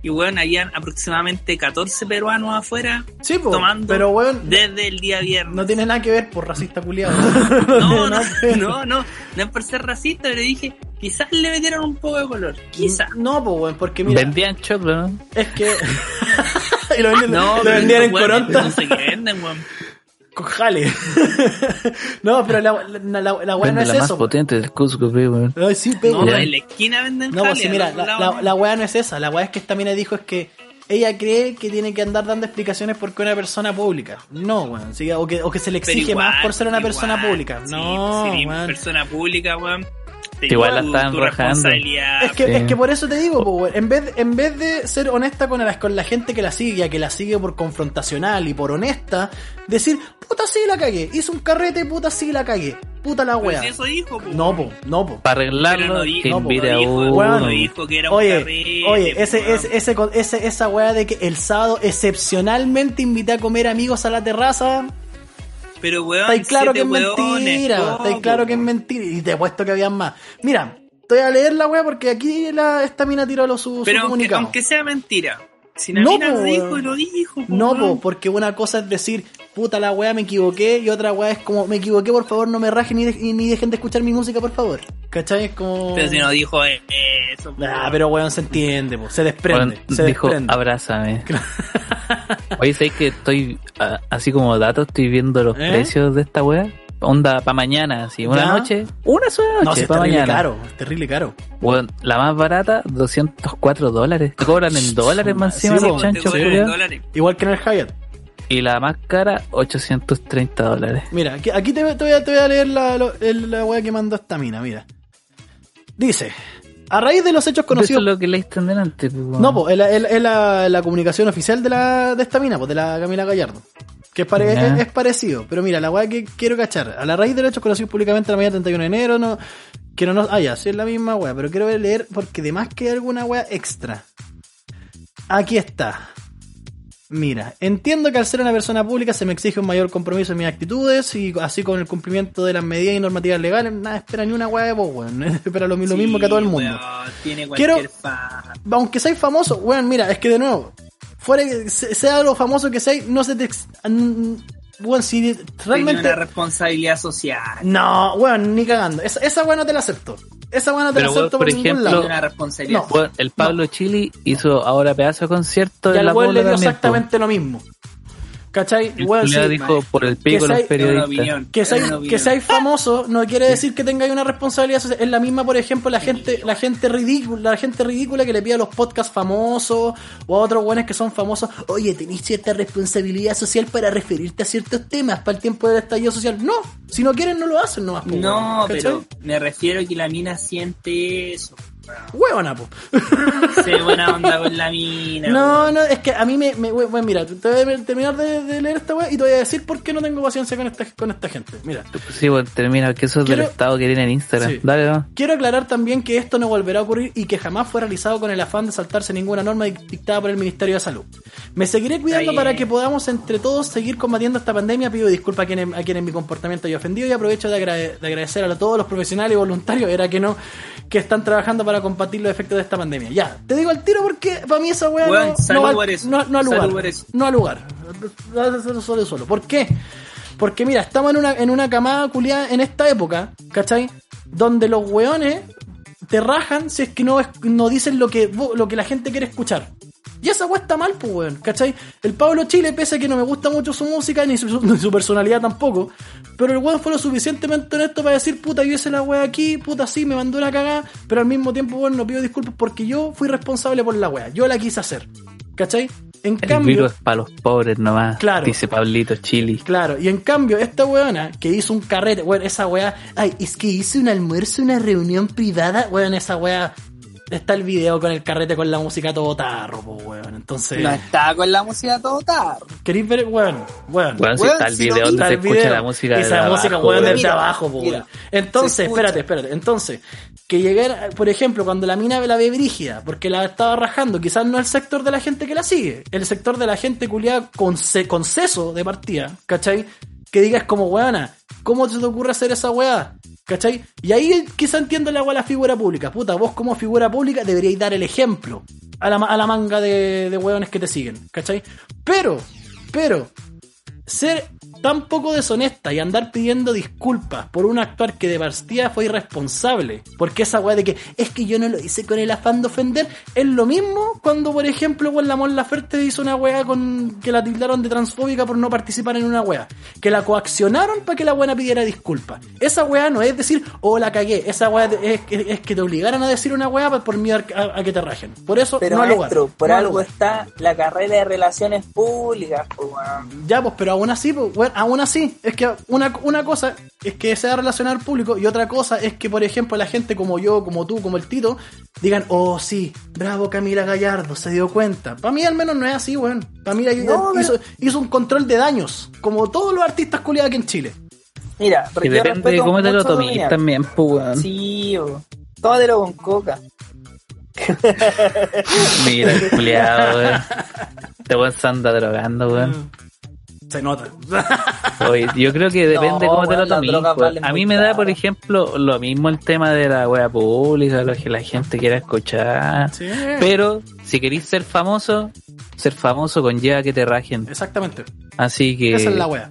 y bueno, habían aproximadamente 14 peruanos afuera Sí, po, tomando pero weón, desde el día viernes. no tiene nada que ver por racista culiado. *laughs* No, no, no, no, no es por ser racista, pero dije, quizás le metieron un poco de color, quizás. No, pues weón, porque mira, Vendían choclo, ¿no? es que. *laughs* y lo vendían, No, lo vendían en weones Coronta. No sé qué venden, weón. Con jale. *laughs* no, pero la, la, la, la weá no Vende es la más eso. potente del Cusco, pe, weón. Ay, sí, pero No, Ya. en la esquina venden No, pues sí, mira, la, la, la weá no es esa. La weá es que esta mina dijo es que ella cree que tiene que andar dando explicaciones porque es una persona pública. No, weón. sí, o, que, o que se le exige igual, más por ser una igual, persona pública. sí, No, si eres weón. persona pública, weón. Igual la tu rajando. Es que, Sí. es que por eso te digo, po, weón, en vez, en vez de ser honesta con la, con la gente que la sigue, ya que la sigue por confrontacional y por honesta, decir, puta sí la cagué, hice un carrete, puta sí la cagué, puta la wea. si eso dijo, po, No, po, no, po. Para arreglarlo, no no, invite no a dijo, uno. weón, no dijo que era un Oye, carrete, oye, ese, ese, ese, esa weá de que el sábado excepcionalmente invité a comer amigos a la terraza, Pero, weón, está claro que es mentira, está claro que es mentira, y te he puesto que habían más. Mira, voy a leer la weá porque aquí la, esta mina tiró lo, su, su Pero aunque, sea mentira. Si la No, mina po, lo dijo y lo dijo, po, No, po, porque una cosa es decir, puta la weá, me equivoqué, y otra weá es como, me equivoqué, por favor, no me rajen ni, de- ni dejen de escuchar mi música, por favor. ¿Cachai? Es como... Pero si no dijo eh, eso, Ah, pero weón, se entiende, po, se desprende, Weón, se dijo, desprende. abrázame. Oye, sé que estoy, así como dato, estoy viendo los ¿Eh? precios de esta wea. Onda, para mañana, así, una ¿Ya? noche, una sola noche, No, si es para terrible mañana. caro, es terrible caro. Weón, la más barata, 204 dólares. Te cobran en dólares más encima dólares. Igual que en el Hyatt. Y la más cara, 830 dólares. Mira, aquí, aquí te, te voy a, te voy a leer la, lo- el- la weá que mandó esta mina, mira. Dice, a raíz de los hechos Eso conocidos... es lo que leíste en delante, pues. No, pues es la, es- la- la comunicación oficial de, la, de esta mina, pues de la Camila Gallardo. Que es, pare- Ya. es- es parecido. Pero mira, la weá que quiero cachar. A la raíz de los hechos conocidos públicamente la mañana 31 de enero, no. Que no nos. Ah, ya, sí es la misma weá. Pero quiero leer porque además que hay alguna weá extra. Aquí está. Mira, entiendo que al ser una persona pública se me exige un mayor compromiso en mis actitudes y así con el cumplimiento de las medidas y normativas legales, nada espera ni una weá de vos, weón. *laughs* Espera lo, lo mismo que a todo el mundo. weón, tiene Quiero-. Aunque seas famoso, weón, mira, es que de nuevo, fuera sea lo famoso que seas, no se te. Weón, si Tiene realmente. una responsabilidad social. No, weón, ni cagando. Esa, esa weón no te la acepto. Esa weón no te Pero, la acepto por por, ningún ejemplo- lado. Tiene una responsabilidad No. Bueno, el Pablo Chili hizo ahora pedazo de concierto Y al le dio exactamente lo mismo. ¿Cachai? Culiao sí, dijo por el que pico que que opinión. seáis famoso no quiere decir que tengáis una responsabilidad social. Es la misma, por ejemplo, la gente, la gente ridícula, la gente ridícula que le pide a los podcasts famosos o a otros buenos que son famosos, oye, tenéis cierta responsabilidad social para referirte a ciertos temas para el tiempo del estallido social. No, si no quieren no lo hacen No, weón, ¿cachai? pero me refiero a que la mina siente eso. Huevona, po. Se buena onda con la mina. No, no, es que a mí me. me bueno, mira, te voy a terminar de, de leer esta weá y te voy a decir por qué no tengo paciencia con esta, con esta gente. Mira. Sí, bueno, termina, que eso es del estado que tiene en Instagram. Sí. Dale, no. Quiero aclarar también que esto no volverá a ocurrir y que jamás fue realizado con el afán de saltarse ninguna norma dictada por el Ministerio de Salud. Me seguiré cuidando para que podamos entre todos seguir combatiendo esta pandemia. Pido disculpas a quienes, a quienes mi comportamiento haya ofendido y aprovecho de, agrade- de agradecer a todos los profesionales y voluntarios, era que no, que están trabajando para combatir los efectos de esta pandemia. Ya, te digo al tiro porque para mí esa weá Weón, no, salud no, al lugar. No al lugar. Solo, solo, solo. ¿Por qué? Porque mira, estamos en una, en una camada culiada en esta época, ¿cachai? Donde los weones te rajan si es que no, no dicen lo que, lo que la gente quiere escuchar. Y esa weá está mal, pues weón, ¿cachai? El Pablo Chile, pese a que no me gusta mucho su música ni su, ni su personalidad tampoco, pero el weón fue lo suficientemente honesto para decir, puta, yo hice la weá aquí, puta, sí, me mandó una cagada, pero al mismo tiempo, weón, no pido disculpas porque yo fui responsable por la weá, yo la quise hacer, ¿cachai? En El cambio, virus es para los pobres nomás. Claro. Dice Pablito Chili. Claro, y en cambio, esta weona que hizo un carrete, weón, esa weá, ay, es que hice un almuerzo, una reunión privada, weón, esa weá, está el video con el carrete con la música todo tarro, po, weón, entonces, No está con la música todo tarro. ¿queréis ver, weón? Weón. Bueno, si Weón, está el si no video vi- donde Está se escucha video, la música y de esa música, abajo, weón, desde Mira, abajo, po, mira, weón. Entonces, espérate, espérate, entonces, que llegara, por ejemplo, cuando la mina la ve brígida, porque la estaba rajando, quizás no el sector de la gente que la sigue, el sector de la gente culiada con, con seso de partida, ¿cachai? Que digas como, weona, ¿cómo se te ocurre hacer esa weá? ¿Cachai? Y ahí quizá entiendo la weá la figura pública. Puta, vos como figura pública deberíais dar el ejemplo a la, a la manga de, de weones que te siguen, ¿cachai? Pero, pero, ser tan poco deshonesta y andar pidiendo disculpas por un actuar que de partida fue irresponsable, porque esa weá de que es que yo no lo hice con el afán de ofender, es lo mismo cuando, por ejemplo, con la Mon Laferte hizo una weá con que la tildaron de transfóbica por no participar en una weá, que la coaccionaron para que la buena pidiera disculpas. Esa weá no es decir, oh la cagué, esa weá es, es- es que te obligaran a decir una weá por miedo a, a que te rajen. Por eso, Pero no lugar. por no algo lugar. está la carrera de relaciones públicas, pues. Ya, pues, pero aún así, pues, bueno, aún así, es que una, una cosa es que sea relacionar público y otra cosa es que, por ejemplo, la gente como yo, como tú, como el Tito, digan, oh, sí, bravo Camila Gallardo, se dio cuenta. Para mí al menos no es así, weón. Para mí No, hizo, hizo un control de daños, como todos los artistas culiados aquí en Chile. Mira, Y yo depende de cómo te lo a tomes también, pues, weón. Sí, o- tómatelo con coca. *laughs* Mira, el culiado, weón. Este weón se anda drogando, weón. Se nota. *laughs* Oye, yo creo que depende de No, cómo te lo tomes. valen A mí me da, por ejemplo, lo mismo el tema de la wea pública, lo que la gente quiera escuchar. Sí. Pero si queréis ser famoso, ser famoso conlleva que te rajen. Exactamente. Así que. Esa es la wea.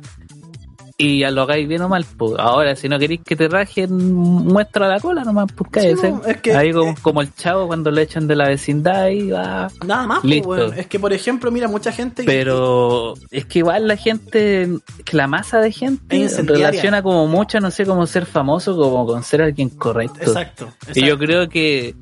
Y ya lo hagáis bien o mal, pues. Ahora, si no queréis que te rajen, muestra la cola nomás, pues cállese. no, es que- Ahí como, como el chavo cuando le echan de la vecindad y va. Nada más, pues, weón. Es que, por ejemplo, mira, mucha gente. Pero es que igual la gente, que la masa de gente relaciona como mucho, no sé, como ser famoso, como con ser alguien correcto. Exacto. Y yo creo que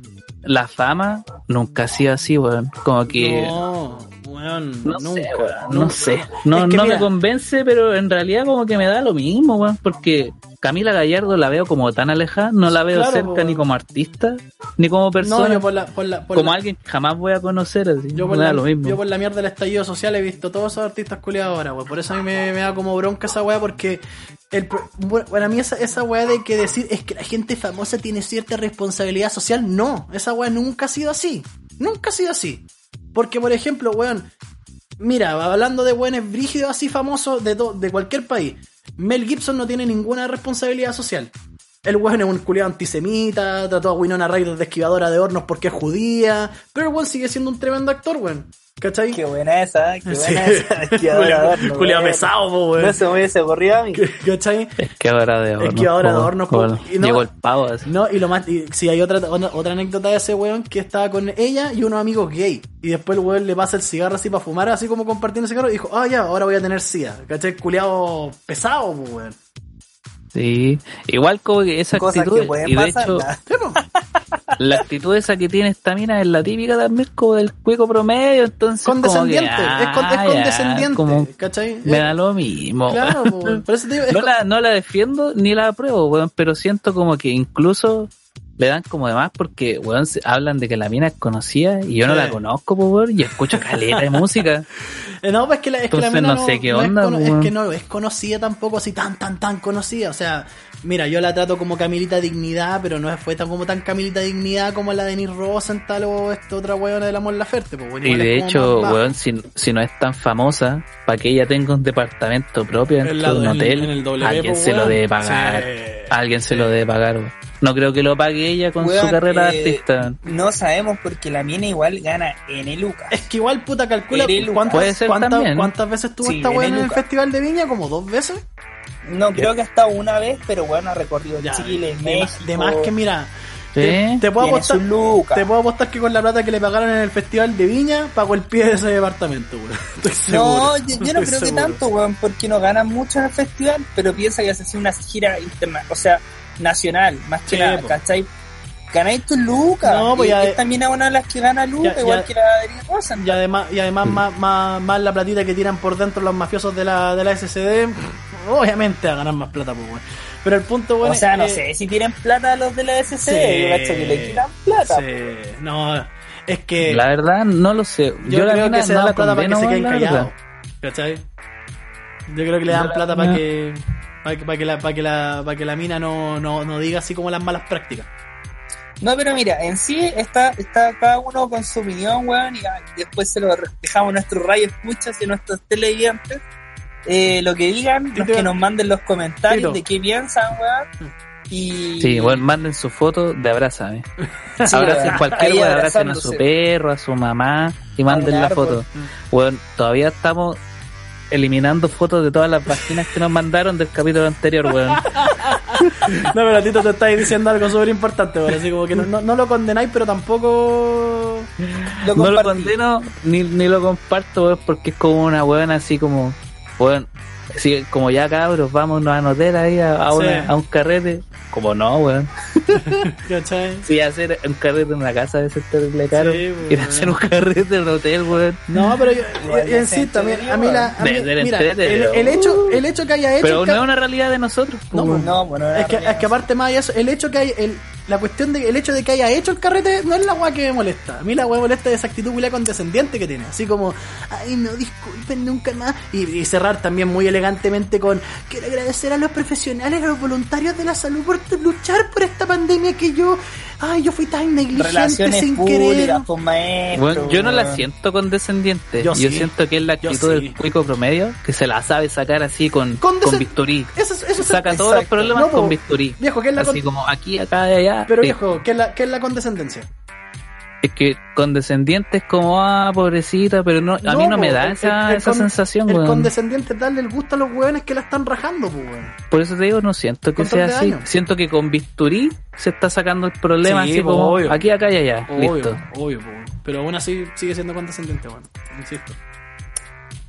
la fama nunca ha sido así, weón. Como que... No, weón, No nunca. sé, weón, no sé. No, Es que no mira, me convence, pero en realidad como que me da lo mismo, weón. Porque Camila Gallardo la veo como tan alejada, no la veo Claro, cerca ni como artista, ni como persona, No, yo por la, por la, por como la- alguien que jamás voy a conocer, así. Yo por, me da la, lo mismo. yo por la mierda del estallido social he visto todos esos artistas culiados ahora, weón. Por eso a mí me, me da como bronca esa weá, porque el, bueno, para mí esa, esa weá de que decir es que la gente famosa tiene cierta responsabilidad social, no. Esa weá nunca ha sido así. Nunca ha sido así. Porque, por ejemplo, weón, mira, hablando de weones brígidos así famosos de, de cualquier país, Mel Gibson no tiene ninguna responsabilidad social. El weón es un culiado antisemita, trató a Winona Ryder de esquivadora de hornos porque es judía, pero el weón sigue siendo un tremendo actor, weón. ¿Cachai? Qué buena esa, qué Sí. buena esa. *laughs* Esquivadora de horno, Culiao weón. pesado, po, weón. No se me hubiese ocurrido a mí. ¿Cachai? Es que ahora de horno. Es que ahora de po, horno, po, po, y no- Llegó el pavo así. No, y lo más, y, sí, hay otra, otra, otra anécdota de ese weón que estaba con ella y unos amigos gay. Y después el weón le pasa el cigarro así para fumar, así como compartiendo el cigarro, y dijo, ah, ya, ahora voy a tener sida. ¿Cachai? Culeado pesado, po, weón. Sí, igual como que esa Cosas actitud, que y de hecho, *laughs* la actitud esa que tiene esta mina es la típica también como del cuico promedio, entonces como que, Condescendiente, es, con- es ah, condescendiente, como ¿cachai? me da lo mismo. Claro, po, weón. por eso te digo, es no, la, no la defiendo ni la apruebo, weón, pero siento como que incluso le dan como de más porque, weón, se- hablan de que la mina es conocida y yo no Sí. la conozco, po, weón, y escucho caleta de música. *laughs* No, pues es que la, es que la Entonces mina no sé qué es onda, es, que no es conocida tampoco así tan, tan, tan conocida. O sea, mira, yo la trato como Camilita Dignidad, pero no fue tan como tan Camilita Dignidad como la de Denise Rosenthal o esta otra weona de la Mon Laferte. Pues, weón, Y de hecho, weón, si, si no es tan famosa, para que ella tenga un departamento propio En dentro de un hotel, en el W, alguien pues, se lo debe pagar. Alguien se lo debe pagar, weón. No creo que lo pague ella con su carrera de eh, artista. No sabemos porque la mina igual gana N lucas. Es que igual, puta, calcula cuántas, Puede ser cuántas- también. cuántas veces estuvo Sí, esta weona en el. Festival de Viña, como dos veces. No, creo que hasta una vez, pero bueno, ha recorrido Ya, Chile, de, México. más- de más que mira. Sí. Te, te puedo apostar, te puedo apostar que con la plata que le pagaron en el Festival de Viña pagó el pie de ese departamento, weón. *laughs* No, yo, yo no Estoy creo que tanto, weón, porque no ganan mucho en el festival, pero piensa que hace así una gira interna, o sea, nacional, más que Sí, nada, po. ¿cachai? Ganáis tus lucas. No, pues y ya- es también a una de las que gana lucas, igual ya- que la de Rosenthal. Y además, y además más, más, más la platita que tiran por dentro los mafiosos de la, de la SCD, obviamente a ganar más plata, pues, weón. Pero el punto, bueno, o sea, no eh, sé si tienen plata los de la SC, Sí. yo que le quitan plata. sí, no, es que La verdad, no lo sé. yo, creo que se no dan la plata para que se queden callados. ¿Cachai? Yo creo que le dan plata para que, para que, para que la, para que la, para que la mina no, no, no diga así como las malas prácticas. No, pero mira, en sí está, está cada uno con su opinión, weón, y después se lo dejamos a nuestros rayos escuchas y a nuestros televidentes. Eh, lo que digan, los que nos manden los comentarios Tito. de qué piensan, weón. Y... Sí, bueno, manden su foto de abrázame. *laughs* Sí, abracen weón. cualquier weón, abracen a su perro, a su mamá y manden la foto. Bueno, todavía estamos eliminando fotos de todas las páginas que nos mandaron del capítulo anterior, weón. *laughs* No, pero Tito te estáis diciendo algo súper importante, weón. Así como que no, no, no lo condenáis, pero tampoco. Lo No lo condeno ni, ni lo comparto, weón, porque es como una weón así como, weón, así como ya cabros, vamos a anotar ahí a, a, una- Sí. a un carrete. Como no, weón. *laughs* ¿Cachai? Si hacer un carrete en una casa a veces es terrible caro. Sí, Ir weón. a hacer un carrete en un hotel, weón. No, pero yo, yo insisto, a mí, se a mí la, a mí- mira, el, hecho, el hecho que haya hecho. Pero no es una realidad de nosotros. No. No, bueno, es que, es que aparte más de eso, el hecho que hay, el, la cuestión de el hecho de que haya hecho el carrete no es la weá que me molesta. A mí la weá me molesta es esa actitud culia condescendiente que tiene. Así como, ay no disculpen nunca más. Y, y cerrar también muy elegantemente con quiero agradecer a los profesionales, a los voluntarios de la salud por luchar por esta pandemia que yo, ay yo fui tan negligente relaciones sin públicas, querer. maestro. Bueno, yo no la siento condescendiente. Yo Yo, sí. siento que es la actitud sí. del cuico promedio que se la sabe sacar así con, Condescen- con bisturí. Eso, es- eso es- Saca todos los problemas No, con bisturí. Viejo, ¿qué es la Así con- como aquí, acá y allá. Pero Sí. viejo, ¿qué es la, qué es la condescendencia? Es que condescendiente es como, ah, pobrecita, pero no, a mí no po, me da el- esa, el- el esa con- sensación, El weón. condescendiente es darle el gusto a los hueones que la están rajando, pues weón. Por eso te digo, no siento que sea así. daño. Siento que con bisturí se está sacando el problema Sí, así po, como obvio. aquí, acá y allá. Obvio, Listo. obvio, po. pero aún así sigue siendo condescendiente, weón. Insisto.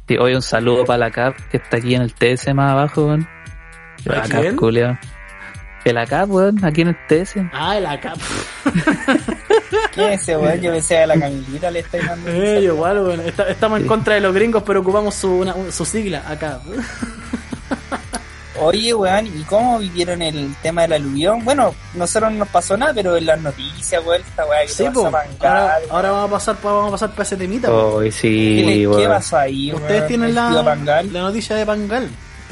Sí, hoy un saludo para la CAP que está aquí en el TS más abajo, weón. ¿A La? CAP. El ACAP, weón, aquí en el TS. Ah, el acá. *laughs* ¿Quién es ese weón? Yo pensé a la Camilita le estoy dando. Eh, igual, weón. Está- estamos en contra de los gringos, pero ocupamos su, una- su sigla acá. *laughs* Oye, weón, ¿y cómo vivieron el tema del aluvión? Bueno, nosotros no nos pasó nada, pero en las noticias, weón, esta weá que Sí, te po. vas a mangar, Ahora, vamos a pasar pa- vamos a pasar para ese temita. ¿Qué, sí, qué weón. pasó ahí, Ustedes weón? tienen la, la noticia de Pangal.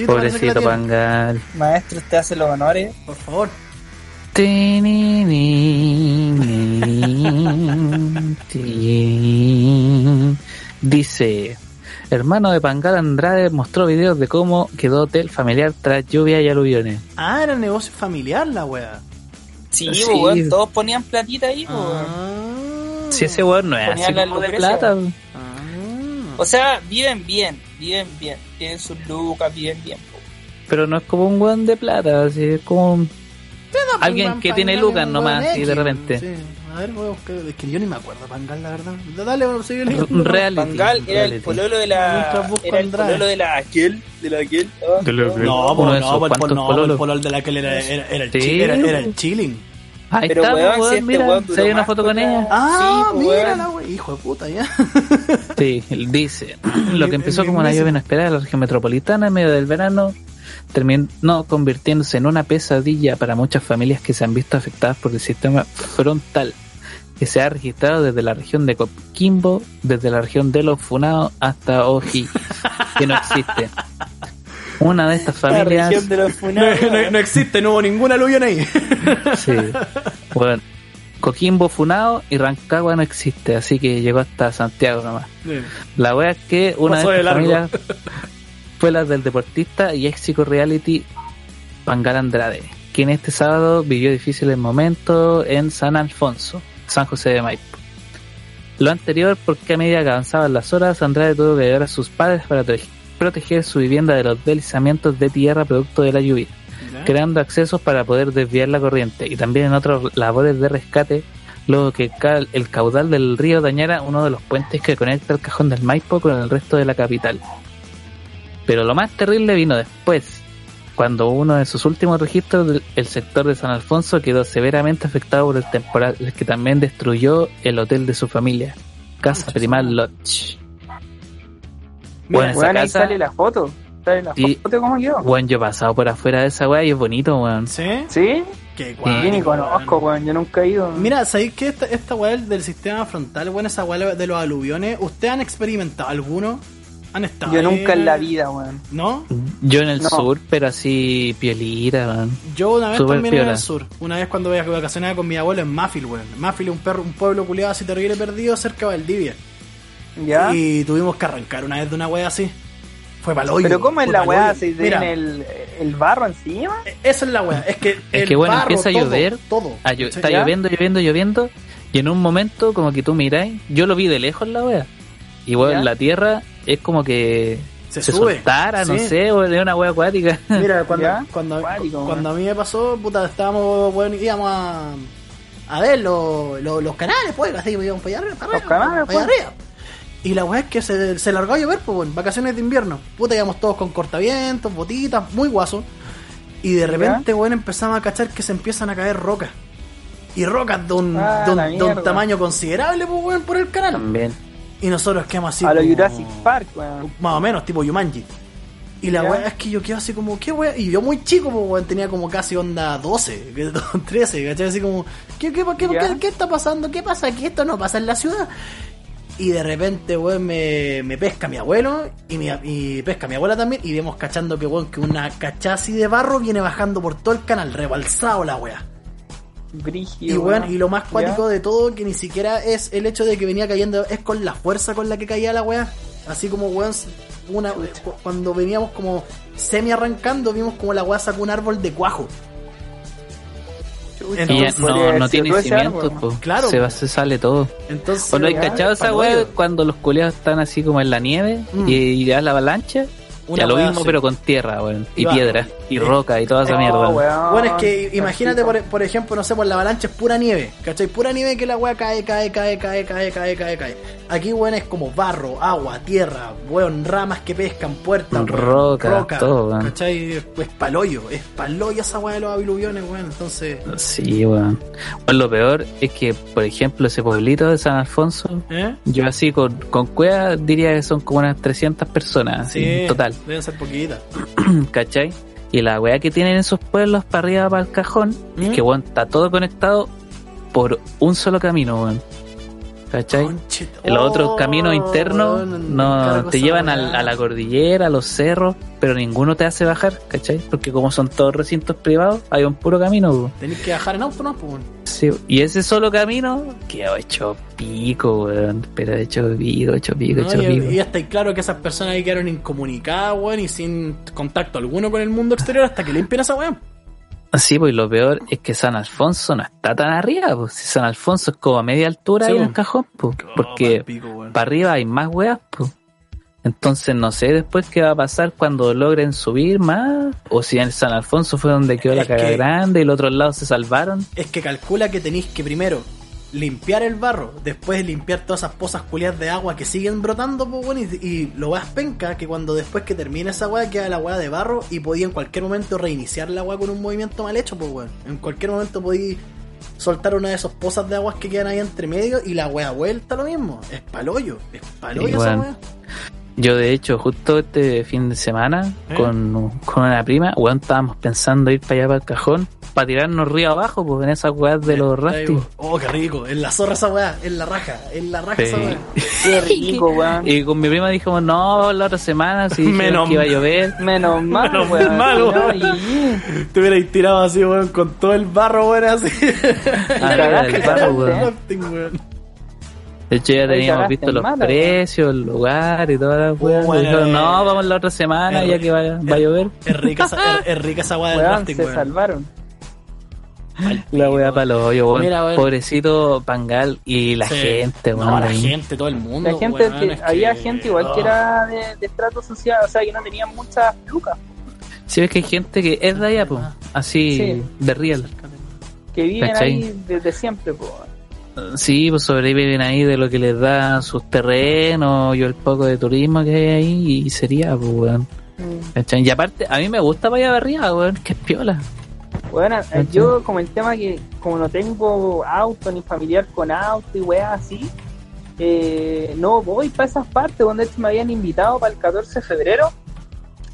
Pobrecito. Pangal. Maestro, usted hace los honores. Por favor. Dice, hermano de Pangal Andrade mostró videos de cómo quedó hotel familiar tras lluvia y aluviones. Ah, era negocio familiar la wea. Sí, Sí. weón, todos ponían platita ahí, weón. Ah. Si ese weón no es así la como de plata. Ah. O sea, viven bien, viven bien. Tienen sus lucas, viven bien. Pero no es como un weón de plata, así es como un- Pero alguien que tiene lucas nomás, weón así de repente. sí. A ver, voy a buscar. Es que yo ni me acuerdo Pangal, la verdad. Dale, bueno, sigue leyendo. un reality. Pangal era el pololo de la. Era el pololo de la aquel. De la aquel. oh, aquel. No, pues no, esos pues el no, el polol de la que era, era, era el Sí. chi- era, era el chilling. Ahí Pero, está, weón, weón, si este mira, weón se hay una foto con con la- ella. Ah, pues, mira weón. la wea. Hijo de puta, ya. *laughs* Sí, dice, *clears throat* lo que empezó como una lluvia inesperada en la región metropolitana en medio del verano terminó convirtiéndose en una pesadilla para muchas familias que se han visto afectadas por el sistema frontal que se ha registrado desde la región de Coquimbo, desde la región de los Funados hasta Oji, que no existe. Una de estas La familias, región de los *laughs* No, funados. no- no existe, no hubo ningún aluvión ahí. sí, bueno, Coquimbo Funado y Rancagua no existe, así que llegó hasta Santiago nomás. La wea es que una de largo. familias fue la del deportista y éxico reality Pangal Andrade, quien este sábado vivió difíciles momentos en San Alfonso, San José de Maipo. Lo anterior porque a medida que avanzaban las horas, Andrade tuvo que ayudar a sus padres para prote- proteger su vivienda de los deslizamientos de tierra producto de la lluvia creando accesos para poder desviar la corriente y también en otras labores de rescate, luego que el caudal del río dañara uno de los puentes que conecta el cajón del Maipo con el resto de la capital. Pero lo más terrible vino después, cuando uno de sus últimos registros, del- el sector de San Alfonso quedó severamente afectado por el temporal, que también destruyó el hotel de su familia, Casa Primal Lodge. Bueno, esa Weón, ahí sale la foto. Sale la Sí. foto, ¿cómo quedó? bueno, yo he pasado por afuera de esa weá y es bonito, weón. ¿Sí? ¿Sí? Qué Yo ni guay. conozco, weón. Yo nunca he ido. Mira, ¿sabéis que esta, esta weá del sistema frontal, bueno, esa weá de los aluviones, ¿ustedes han experimentado alguno? ¿Han estado? Yo nunca en la vida, weón. ¿No? Yo en el No. sur, pero así piolita, weón. Yo una vez Súper también en el sur. Una vez cuando vacacionaba con mi abuelo en Mafil, weón. Mafil es un, perro, un pueblo culiado así terrible perdido cerca de Valdivia. ¿Ya? Y tuvimos que arrancar una vez de una weá así. Fue. Pero ¿cómo es la weá? ¿Se Mira, tiene el, el barro encima? esa es la weá. Es que, Es el que bueno, barro, empieza a todo, llover. Todo. Ah, está ¿Ya? lloviendo, lloviendo, lloviendo. Y en un momento, como que tú miráis, yo lo vi de lejos la wea. Y weón, ¿Ya? la tierra es como que Se, se, sube. soltara, no sé, o de una wea acuática. Mira, *laughs* cuando, cuando, Acuático, cuando a mí me pasó, puta, estábamos, bueno, íbamos a, a ver los, los, los canales, pues, así, íbamos para allá arriba, para Los arriba, canales, para allá pues. arriba. Y la weá es que se, se largó a llover, pues, bueno, vacaciones de invierno. Puta, íbamos todos con cortavientos, botitas, muy guasos. Y de repente, bueno, empezamos a cachar que se empiezan a caer rocas. Y rocas de un, Ah, de un, de tamaño considerable, pues, weón, por el canal. También. Y nosotros quedamos así. a lo como- Jurassic Park, weón. más o menos, tipo Yumanji. Y la weá es que yo quedo así como, ¿qué weá? Y yo muy chico, pues weón, tenía como casi onda 12, *laughs* que- 13, ¿cachai? Así como, ¿qué, qué, qué, Ya. qué- qué está pasando? ¿Qué pasa aquí? Esto no pasa en la ciudad. Y de repente, weón, me, me pesca mi abuelo y, mi, y pesca mi abuela también. Y vemos cachando que, weón, que una cachá así de barro viene bajando por todo el canal, rebalsado la weá. Y bueno, y lo más cuático de todo, que ni siquiera es el hecho de que venía cayendo, es con la fuerza con la que caía la weá. Así como weón, una, cu- cuando veníamos como semi arrancando, vimos como la weá sacó un árbol de cuajo. Podría no, no tiene cimientos, po. Claro. Se, va, se sale todo. Entonces, Cuando hay cachado esa weá, cuando los culeados están así como en la nieve Mm. y, y ya la avalancha, Una ya lo mismo así. pero con tierra, weón. Y piedra, y roca, y toda esa No, mierda. weón. Bueno, es que imagínate, por, por ejemplo, no sé, por la avalancha es pura nieve, ¿cachai? Pura nieve que la weá cae, cae, cae, cae, cae, cae, cae, cae. Aquí, weón, es como barro, agua, tierra, weón, ramas que pescan, puertas, weón, Roca, todo, weón. ¿cachai? Es paloyo, es paloyo esa weá de los aluviones, weón, entonces... Sí, weón. Bueno, lo peor es que, por ejemplo, ese pueblito de San Alfonso, ¿Eh? yo así con, con cueva diría que son como unas 300 personas, Sí, en total, Deben ser poquitas. *clears throat* ¿cachai? Y la weá que tienen esos pueblos para arriba, para el cajón, ¿Mm? es que weón, está todo conectado por un solo camino, weón. ¿Cachai? Los otros Oh, caminos internos no te llevan al- a la cordillera, a los cerros, pero ninguno te hace bajar, ¿cachai? Porque como son todos recintos privados, hay un puro camino. Tenés que bajar en auto, ¿no? Pues. Sí, y ese solo camino quedó hecho pico, weón. Pero hecho pico, hecho pico, ¿no? hecho Y, pico. y ya está claro que esas personas ahí quedaron incomunicadas, weón, y sin contacto alguno con el mundo exterior hasta que limpian esa weón. Sí, pues lo peor es que San Alfonso no está tan arriba, pues. Si San Alfonso es como a media altura Sí, ahí en el cajón, pues. Porque para arriba hay más weas, pues. Entonces no sé después qué va a pasar cuando logren subir más. O si en San Alfonso fue donde quedó la caga que- grande y los otros lados se salvaron. Es que calcula que tenéis que primero limpiar el barro, después limpiar todas esas pozas culiadas de agua que siguen brotando, pues bueno, y, y lo weas penca que cuando después que termine esa weá queda la weá de barro y podía en cualquier momento reiniciar la weá con un movimiento mal hecho, pues weón. En cualquier momento podí soltar una de esas pozas de aguas que quedan ahí entre medio y la weá vuelta lo mismo. Es palollo, es palollo esa bueno, weá. Yo de hecho justo este fin de semana ¿Eh? con, con una prima, weón, estábamos pensando ir para allá para el cajón para tirarnos río abajo, pues en esas weas de los rafting. Oh, qué rico, en la zorra esa weá, en la raja, en la raja Sí. esa weá. *laughs* Qué rico, weón. Y con mi prima dijimos, no, la otra semana, si Menos que iba a llover. *laughs* Menos *laughs* mal, Menos mal, y- Te hubierais tirado así, weón, con todo el barro, weón, así. Ah, el barro, weón. De hecho, ya teníamos visto los mala, precios, el lugar y todas las weas. bueno, Y dijeron, no, vamos la otra semana, ya que va, va a llover. Es rica esa, es, es rica esa weá del Weón, rafting, se weón. salvaron. La wea para los hoyos, weón. Mira, weón. Pobrecito Pangal y la Sí. gente, weón. No, la ahí. gente, todo el mundo. La gente, que- es había que- gente igual que oh. era de, de estrato social, o sea, que no tenían muchas lucas, Sí, ves que hay gente que es de allá, pues. Así, Sí. de real. que viven ¿Cachai? ahí desde siempre, pues. Sí, pues sobreviven ahí de lo que les da sus terrenos y el poco de turismo que hay ahí y sería, pues, weón. ¿Cachai? Y aparte, a mí me gusta para allá arriba, weón, que es piola. Bueno, eh, yo como el tema que como no tengo auto ni familiar con auto y weas así, eh, no voy para esas partes donde me habían invitado para el 14 de febrero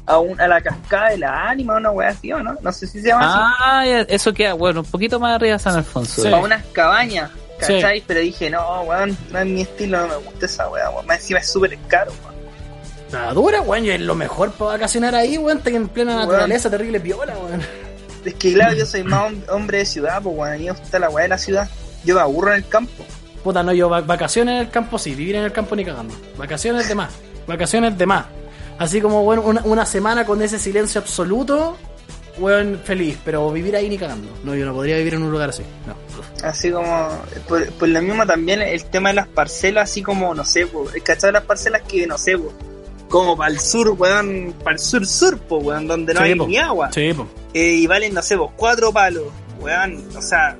a, un, a la cascada de la ánima, una wea así, ¿o no? No sé si se llama así. Ah, eso queda, bueno, un poquito más arriba de San Alfonso. Sí. Para unas cabañas, Sí. ¿cachai? Pero dije, no, weón, no es mi estilo, no me gusta esa wea, weón. Más encima es súper caro, weón. La dura, weón, y es lo mejor para vacacionar ahí, weón, está en plena Weón. naturaleza, terrible piola, weón. Es que claro, yo soy más hom- hombre de ciudad, pues weón, a mí me gusta la wea de la ciudad. Yo me aburro en el campo. Puta, no, yo va- vacaciones en el campo sí, vivir en el campo ni cagando. Vacaciones de más, vacaciones de más. Así como, weón, una, una semana con ese silencio absoluto, weón, feliz, pero vivir ahí ni cagando. No, yo no podría vivir en un lugar así, no. Así como, por, por lo mismo también el tema de las parcelas, así como, no sé, pues, el cachado de las parcelas que, no sé, pues, como para el sur, weón, para el sur sur, pues, weón, donde no Sí, hay po. ni agua. Sí, po. Eh, y valen, no sé, pues, cuatro palos, weón, o sea,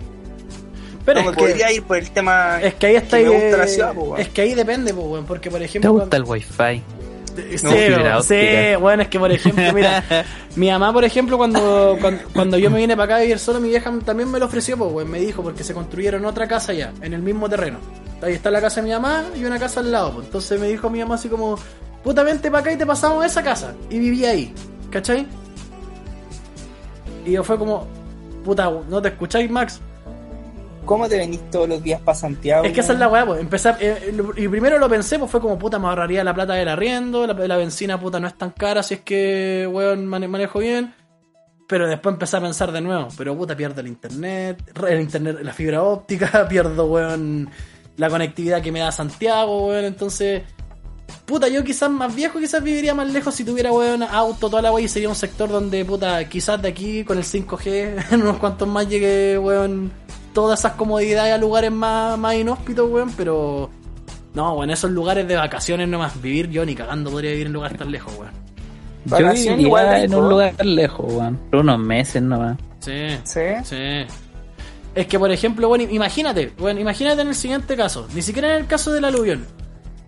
Pero no es me podría ir por el tema... es que ahí está que me gusta eh, la ciudad, po, weón. Es que ahí depende, po, weón, porque por ¿Te ejemplo... gusta el wifi? Sí, No, sí, bueno, es que por ejemplo, mira, *laughs* mi mamá, por ejemplo, cuando, cuando, cuando yo me vine para acá a vivir solo, mi vieja también me lo ofreció, pues, weón, me dijo, porque se construyeron otra casa ya, en el mismo terreno. Ahí está la casa de mi mamá y una casa al lado, pues. Entonces me dijo mi mamá así como, puta, vente para acá y te pasamos esa casa. Y viví ahí, ¿cachai? Y yo fue como, puta, ¿no te escucháis, Max? ¿Cómo te venís todos los días para Santiago? Es que esa es la weá, pues. Eh, lo- y primero lo pensé, pues fue como puta, me ahorraría la plata del arriendo, la, la benzina puta no es tan cara si es que, weón, mane- manejo bien. Pero después empecé a pensar de nuevo, pero puta, pierdo el internet, el internet, la fibra óptica, *laughs* pierdo, weón, la conectividad que me da Santiago, weón, entonces. Puta, yo quizás más viejo, quizás viviría más lejos si tuviera, weón, auto, toda la weá, y sería un sector donde, puta, quizás de aquí con el 5G, *laughs* en unos cuantos más llegue, weón, todas esas comodidades a lugares más, más inhóspitos, weón, pero. No, weón, esos lugares de vacaciones nomás. Vivir yo ni cagando podría vivir en lugares tan lejos, weón. Yo Vacaciones viviría igual en un lugar lejos, weón. Por unos meses nomás. Sí, Sí. sí. Es que, por ejemplo, bueno, imagínate, bueno, imagínate en el siguiente caso, ni siquiera en el caso del aluvión.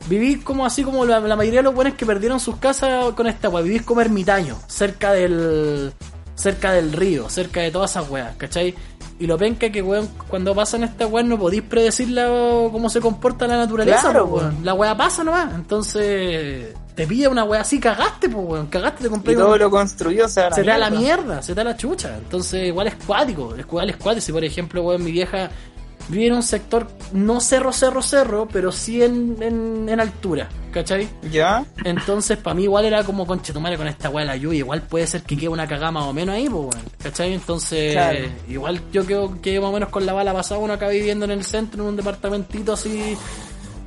Vivís como así como la, la mayoría de los buenos que perdieron sus casas con esta weá. Vivís como ermitaño, cerca del. cerca del río, cerca de todas esas weas, ¿cachai? Y lo penca que, weón, cuando pasan estas weas no podéis predecir la- cómo se comporta la naturaleza, Claro, po, weón. La wea pasa nomás. Entonces, te pilla una weá así, cagaste, pues, weón. Cagaste, te Y compré todo un- lo construyó, o sea, se da la mierda, se da la chucha. Entonces, igual es cuático, es igual es cuático. Si, por ejemplo, weón, mi vieja vive en un sector, no cerro, cerro, cerro, pero sí en, en, en altura, ¿cachai? ¿Ya? Entonces, para mí, igual era como conchetumare con esta weá de la lluvia. Igual puede ser que quede una cagada más o menos ahí, pues, weón, ¿cachai? Entonces, Claro. igual yo creo que más o menos con la bala pasada uno acaba viviendo en el centro, en un departamentito así.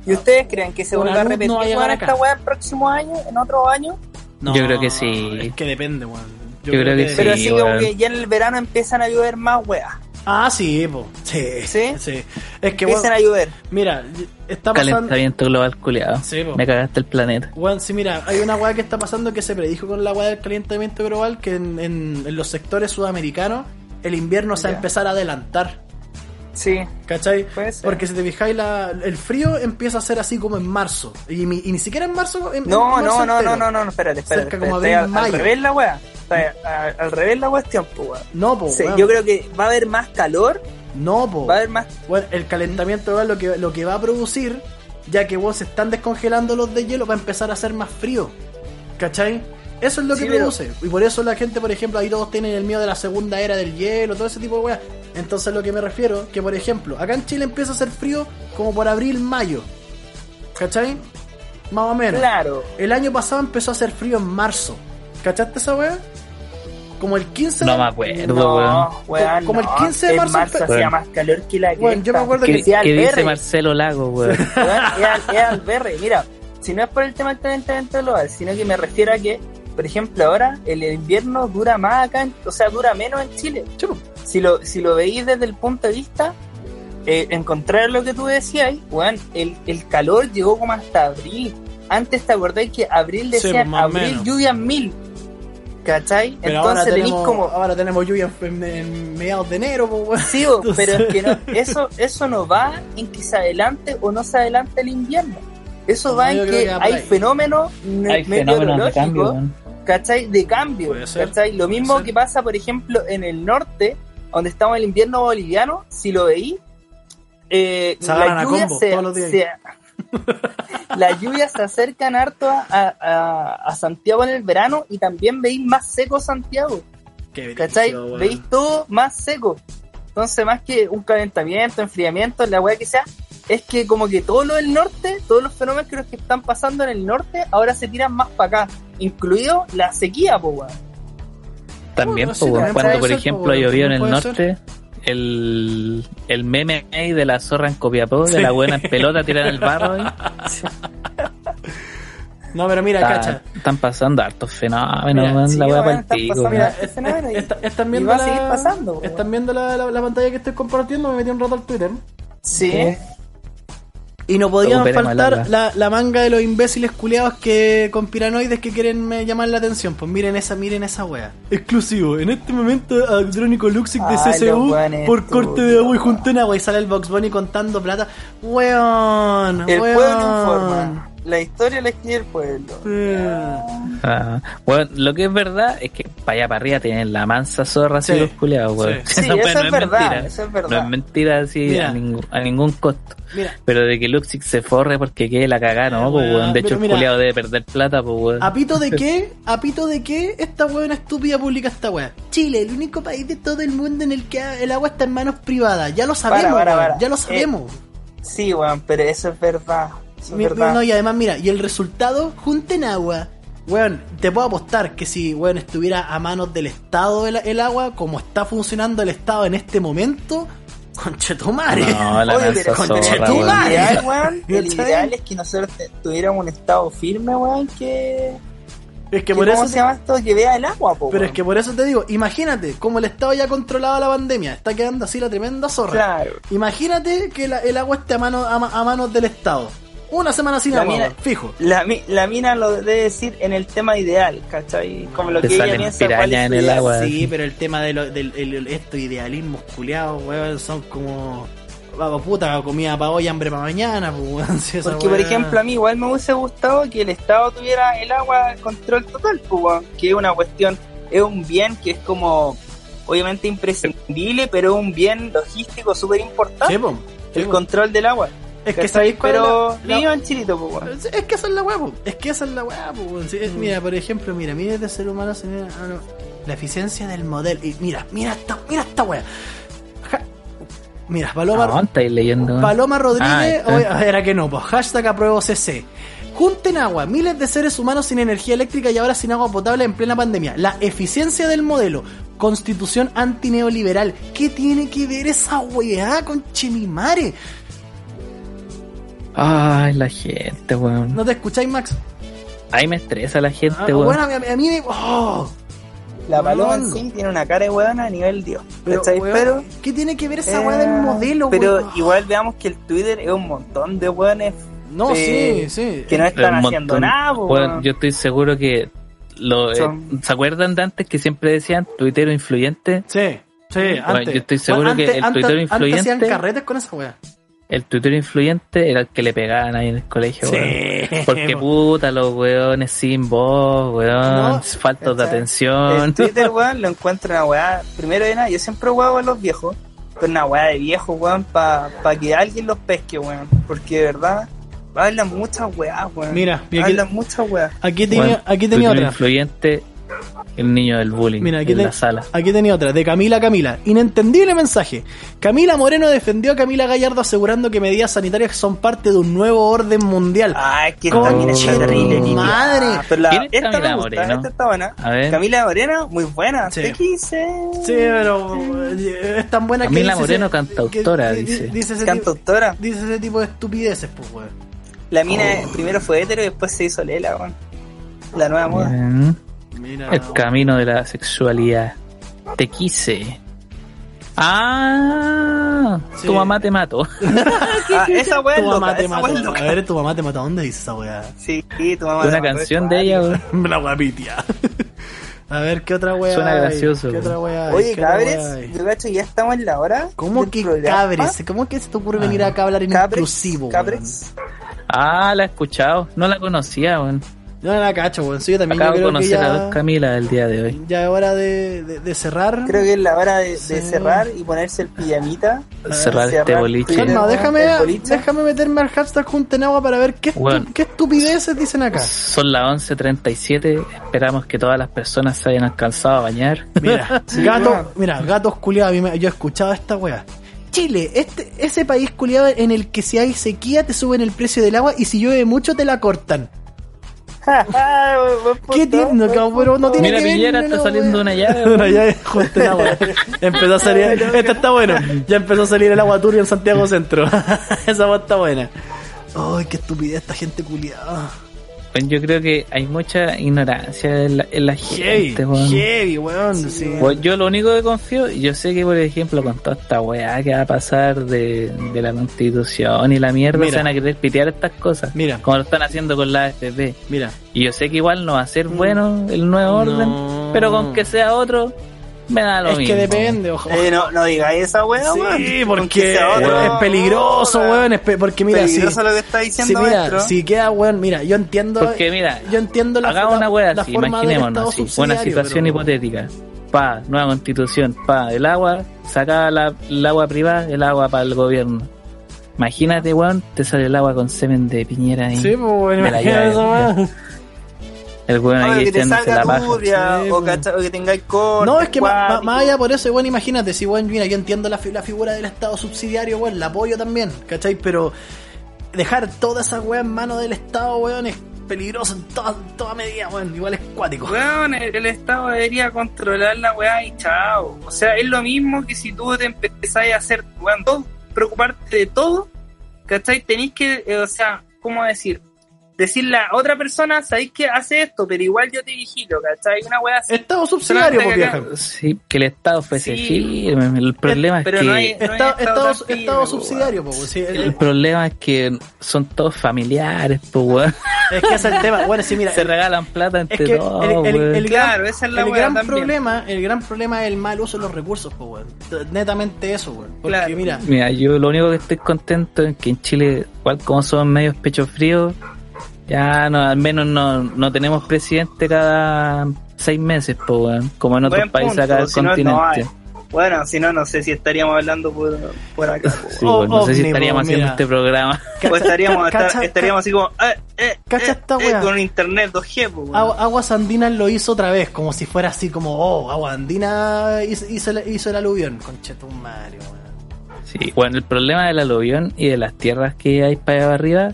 ¿Y ustedes creen que se vuelva a repetir no va a llegar acá. esta weá el próximo año, en otro año? Yo creo que sí. Es que depende, weón. Yo creo que sí. Pero así como weón. que ya en el verano empiezan a llover más weas. Ah, sí, po. Sí. ¿Sí? Sí. Es que, weón, Empiezan a llover. mira, está pasando. Calentamiento global culiado. Sí, po. Me cagaste el planeta. Weón, sí, mira, hay una weá que está pasando que se predijo con la weá del calentamiento global que en, en- en los sectores sudamericanos el invierno se va a empezar a adelantar. Sí. ¿Cachai? Puede ser. Porque si te fijáis, la, el frío empieza a ser así como en marzo. Y, mi- y ni siquiera en marzo. en- en No, marzo no, no, no, no, no, espérate, espérate. Cerca como espérate. abril, al, revés la wea. A- al revés la cuestión, pues weón. No, Sí, weón. yo creo que va a haber más calor, No, po. va a haber más. Bueno, el calentamiento global lo que, lo que va a producir, ya que vos se están descongelando los de hielo, va a empezar a hacer más frío. ¿Cachai? Eso es lo que pero- produce. Y por eso la gente, por ejemplo, ahí todos tienen el miedo de la segunda era del hielo, todo ese tipo de weas. Entonces lo que me refiero, que por ejemplo, acá en Chile empieza a hacer frío como por abril, mayo. ¿Cachai? Más o menos. Claro. El año pasado empezó a hacer frío en marzo. ¿Cachaste esa wea? Como el 15 No de me acuerdo, weón. No, weón. Como el no. 15 de En marzo hacía más calor que la Weón, yo me acuerdo ¿Qué, que decía qué dice. Marcelo Lago, weón? *laughs* Weón, es al- es Alberre. Mira, si no es por el tema del calentamiento global, sino que me refiero a que, por ejemplo, ahora el invierno dura más acá, en- o sea, dura menos en Chile. Sí. Si lo, si lo veis desde el punto de vista, eh, en contrario a lo que tú decías, weón, el, el calor llegó como hasta abril. Antes te acordáis que abril Sí, decían pues, más o abril lluvias mil. ¿Cachai? Pero ahora Entonces tenéis tenemos, como. ahora tenemos lluvia en, en mediados de enero, weón. Sí, *laughs* bo, pero es que no, *laughs* eso, eso no va en que se adelante o no se adelante el invierno. Eso No, va en que que va por hay fenómenos Hay de cambio, meteorológicos, weón. ¿cachai? De cambio, ¿cachai? Lo mismo que pasa, por ejemplo, en el norte, donde estamos en el invierno boliviano, si lo veí, eh, la lluvia combo se, todos los días. se- *laughs* las lluvias se acercan harto a, a- a Santiago en el verano y también veis más seco Santiago. Qué ¿Cachai? weón. Veis todo más seco. Entonces, más que un calentamiento, enfriamiento, la weá que sea, es que como que todo lo del norte, todos los fenómenos que, los que están pasando en el norte, ahora se tiran más para acá. Incluido la sequía, po, weón. También, Bueno, po, sí, cuando por ejemplo llovió en el norte, el, el meme ahí de la zorra en Copiapó, de la buena en pelota tirada en el barro, ahí, *laughs* No, pero mira, está- cacha. están pasando hartos fenómenos, Mira, sí, la weón, para el están viendo va a la, seguir pasando, están viendo la, la- la pantalla que estoy compartiendo, me metí un rato al Twitter. Sí. Y no el faltar la, la manga de los imbéciles culiados que con piranoides que quieren eh, llamar la atención. Pues miren esa, miren esa wea. Exclusivo, en este momento Adrónico Luxic de Ay, CSU los weones por corte de agua y en agua y sale el Box Bunny contando plata. Weón, El weón. pueblo informa. La historia la escribe el pueblo. Eh, Ah, bueno, lo que es verdad es que para allá para arriba tienen la mansa zorra así Sí, los culiados, weón. sí. *laughs* Sí, eso weá es verdad, mentira. eso es verdad. No es mentira así Mira. a, ningún, a ningún costo. Mira, Pero de que Luxic se forre porque quede la cagada, no, Eh, pues. De hecho, pero el mira. culiado debe perder plata, pues, weón. ¿a pito de *laughs* qué? ¿A pito de qué esta weona estúpida publica esta wea? Chile, el único país de todo el mundo en el que el agua está en manos privadas. Ya lo sabemos, para, weón, para. ya lo Eh, sabemos. Sí, weón, pero eso es verdad. Eso es Mi- verdad. no, y además, mira, y el resultado, junten agua. Weón, te puedo apostar que si, weón, estuviera a manos del Estado el, el agua, como está funcionando el Estado en este momento, conchetumare. No, la Oye, pero zorra, el weón. madre. ideal, weón, el ideal es que nosotros tuviéramos un estado firme, weón, que... es que que por ¿Cómo eso se llama esto? Que vea el agua, po, pero es weón. que por eso te digo, imagínate, como el Estado ya controlaba la pandemia, está quedando así la tremenda zorra. Claro. Imagínate que la- el agua esté a, mano, a, a manos del Estado. Una semana sin La agua, mina- fijo. La, mi- la mina lo debe decir en el tema ideal, ¿cachai? Como lo Te que ella piensa cuál es en el agua. Sí, pero el tema de lo- del el- el- estos idealismos culiados, weón, son como. Vago puta, comida para hoy, hambre para mañana, pues, weón. *laughs* si esa Porque, por ejemplo, a mí igual me hubiese gustado que el Estado tuviera el agua al control total, pues, weón, que es una cuestión, es un bien que es como, obviamente imprescindible, pero es un bien logístico súper importante, Sí, el control del agua. Es que ¿cachai? sabéis cuál es Pero la- la- viva en Chilito, weón. Es que esa es la weá, po. Es que esa es la weá, po, weón. Sí, es- Mira, por ejemplo, mira, mira de ser humano, se mira, ah, no. la eficiencia del modelo. Y mira, mira esta, mira esta weá. Ja- Mira, Paloma, No, estáis leyendo. Paloma Ah, Rodríguez, está. oye, era que no, pues hashtag apruebo CC. Junten agua, miles de seres humanos sin energía eléctrica y ahora sin agua potable en plena pandemia. La eficiencia del modelo, constitución antineoliberal. ¿Qué tiene que ver esa weá con Chimimare? Ay, la gente, weón. ¿No te escucháis, Max? Ahí me estresa la gente, Ah, weón. bueno, a mí, a mí me... oh, La paloma en sí tiene una cara de weona a nivel Dios. pero, ¿Cachai? weón, Pero, ¿qué tiene que ver esa eh, weá del modelo, Pero weón? igual veamos que el Twitter es un montón de weones No, eh, sí, sí. que no están haciendo nada, Weón, weón. yo estoy seguro que lo, eh, ¿se acuerdan de antes que siempre decían tuitero influyente? Sí, sí, antes. yo estoy seguro que el tuitero Antes hacían influyente- carretes con esa weá. El tuitero influyente era el que le pegaban ahí en el colegio, Sí. weón. Porque *laughs* puta, los weones sin voz, weón, No, faltos de atención. El Twitter, *laughs* weón, lo encuentro una weá. Primero de nada, yo siempre huevo a los viejos. Pero una weá de viejos, weón, para pa que alguien los pesque, weón. Porque de verdad, hablan muchas weás, weón. Mira, hablan muchas weas. Aquí tenía, Weón, aquí tenía otra. influyente, el niño del bullying Mira, aquí, en te- la sala. aquí tenía otra, de Camila Camila. Inentendible mensaje. Camila Moreno defendió a Camila Gallardo asegurando que medidas sanitarias son parte de un nuevo orden mundial. Ay, que Conche esta mina está terrible, madre. Pero la, ¿Quién es esta Camila me gusta, Moreno? esta está buena. A ver. Camila Moreno, muy buena. Sí. Te quise. Sí, pero eh, es tan buena que Camila Moreno, ese- cantautora, que- di- dice. Dice ese, tipo, Cantautora. dice ese tipo de estupideces, pues, weón. La mina primero fue hetero y después se hizo lela, weón. La nueva moda. Mm, Mira, El camino de la sexualidad. Te quise. Ah, Sí. tu mamá te mató. *laughs* Ah, esa weá es tu mamá loca, te esa A ver, tu mamá te mató. ¿Dónde dice esa weá? Sí, sí, tu mamá. Una te mató, canción de ella, weón. *laughs* La guapitia. A ver, ¿qué otra weá Suena hay? gracioso, ¿Qué otra weá hay? Oye, ¿Qué otra weá cabres, yo cacho que ya estamos en la hora. ¿Cómo que programa. cabres? ¿Cómo que se te ocurre venir acá a hablar en Cabres, inclusivo, cabres. Ah, la he escuchado. No la conocía, weón. Yo no la cacho, weón. Sí, yo también yo Acabo de creo que conocer a ya, dos Camila el día de hoy. ya es hora de, de, de cerrar. Creo que es la hora de, de cerrar y ponerse el pijamita. *laughs* Cerrar este cerrar boliche. Calma, weón, déjame, déjame meterme al hashtag Junten Agua para ver qué, qué estupideces dicen acá. Son las 11.37. Esperamos que todas las personas se hayan alcanzado a bañar. *laughs* Mira, Sí, gato, mira, gatos culiados, a yo he escuchado esta weá. Chile, este, ese país culiado en el que si hay sequía te suben el precio del agua y si llueve mucho te la cortan. *laughs* ¿Qué tiene? No, buen cabrón, no tiene Mira, que Piñera está saliendo una llave, *laughs* Una llave, Junten Agua. *laughs* Empezó a salir, esta está bueno. Ya empezó a salir el agua turbia en Santiago Centro. Esa agua está buena. Ay, qué estupidez esta gente culiada. Pues yo creo que hay mucha ignorancia en la, en la Heavy, gente, weón. heavy, weón. sí. Pues yo lo único que confío, yo sé que por ejemplo con toda esta weá que va a pasar de, de la constitución y la mierda Mira. se van a querer pitear estas cosas. Mira. Como lo están haciendo con la AFP. Mira, Y yo sé que igual no va a ser bueno el nuevo No. orden, pero con que sea otro, me da lo es mismo. que depende, ojo. Eh, no, no digáis esa weá, weón. Sí, porque es peligroso, weón. weón. es pe- Porque mira, si, Peligroso lo que está si, mira, si queda, weón, mira, yo entiendo. Porque mira, yo entiendo la hagamos la- una weá así, imaginémonos así, una situación pero- hipotética. Pa, nueva constitución, pa, el agua, saca la, el agua privada, el agua para el gobierno. Imagínate, weón, te sale el agua con semen de piñera ahí. Sí, pues, weón, la imagínate llave, esa weá. El weón Ah, ahí que te salga la paja. turbia, Sí, o, cacha- o que tengáis corte. No, es que más allá por eso, weón, imagínate, si weón, mira, yo entiendo la, fi- la figura del Estado subsidiario, weón, la apoyo también, ¿cachai? Pero dejar toda esa weá en manos del Estado, weón, es peligroso en toda, toda medida, weón, igual es cuático. Weón, el, el Estado debería controlar la weá y chao. O sea, es lo mismo que si tú te empezás a hacer, weón, todo, preocuparte de todo, ¿cachai? Tenéis que, eh, o sea, ¿cómo decir? Decirle a otra persona, sabéis que hace esto, pero igual yo te vigilo, ¿cachai? Una weá así. Estado subsidiario, pues, vieja. Sí, que el Estado fuese Sí. firme. El problema es pero que no hay- Estado, Estado estado, estado po, subsidiario, pues, sí, el- el problema es que son todos familiares, pues weón. es que ese es el tema. Bueno, sí, mira, *laughs* Se regalan plata es entre que todos, el, Claro, gran, esa es la el gran también. problema, el gran problema es el mal uso de los recursos, pues, weón. Netamente eso, weón. Porque Claro. mira, Mira, yo lo único que estoy contento es que en Chile, igual como somos medios pecho fríos, ya no, al menos no, no tenemos presidente cada seis meses, pues, weón, como en otros Buen países punto, acá del si no, no continente. Bueno, si no, no sé si estaríamos hablando por, por acá. po, *laughs* Sí, Oh, no sé si estaríamos po, haciendo este programa. *laughs* O estaríamos, Cacha- estar- estaríamos así como, eh, eh, Cacha eh, esta eh, wea. con internet 2G, po. Agua- Aguas Andinas lo hizo otra vez, como si fuera así como, oh, Agua Andina hizo, hizo, el- hizo el aluvión. Conchetum Mario, weón. Sí, bueno, el problema del aluvión y de las tierras que hay para allá arriba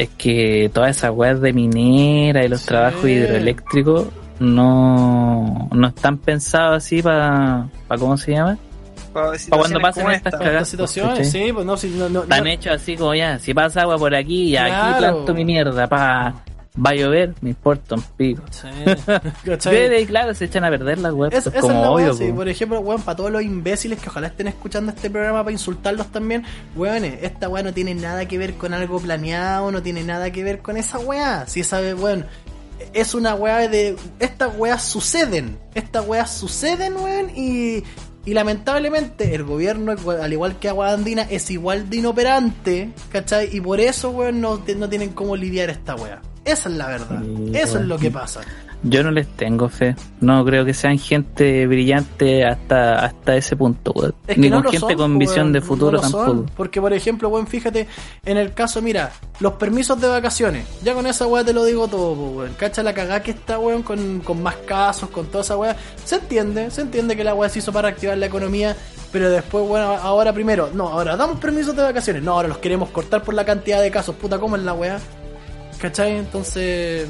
es que todas esas weas de minera y los Sí. trabajos hidroeléctricos no, no están pensados así para, para ¿cómo se llama? Para Pa' cuando pasen como estas situaciones, sí, pues no, si, no, no, Están no- hechos así como ya, si pasa agua por aquí y aquí Claro. planto mi mierda, pa, va a llover, me importa un pico. Sí, *laughs* y claro, se echan a perder las weas, Es, pues, es como obvio. sí. po. Por ejemplo, weón, para todos los imbéciles que ojalá estén escuchando este programa para insultarlos también, weones, esta weá no tiene nada que ver con algo planeado, no tiene nada que ver con esa weá. Si esa weón, es una weá de. Estas weas suceden, estas weas suceden, weón, y. Y lamentablemente el gobierno, al igual que Agua Andina, es igual de inoperante, ¿cachai? Y por eso, weón, no, no tienen cómo lidiar esta weá. Esa es la verdad. Eso es lo que pasa. Yo no les tengo fe. No creo que sean gente brillante hasta hasta ese punto, weón. Es que Ni no con gente son, con po, visión weón, de futuro no lo son. tampoco. Porque, por ejemplo, weón, fíjate, en el caso, mira, los permisos de vacaciones. Ya con esa weá te lo digo todo, po, weón. Cacha la cagá que está, weón, con, con más casos, con toda esa weá. Se entiende, se entiende que la weá se hizo para activar la economía. Pero después, bueno, ahora primero, no, ahora damos permisos de vacaciones. No, ahora los queremos cortar por la cantidad de casos. Puta, ¿cómo es la weá? ¿Cachai? Entonces,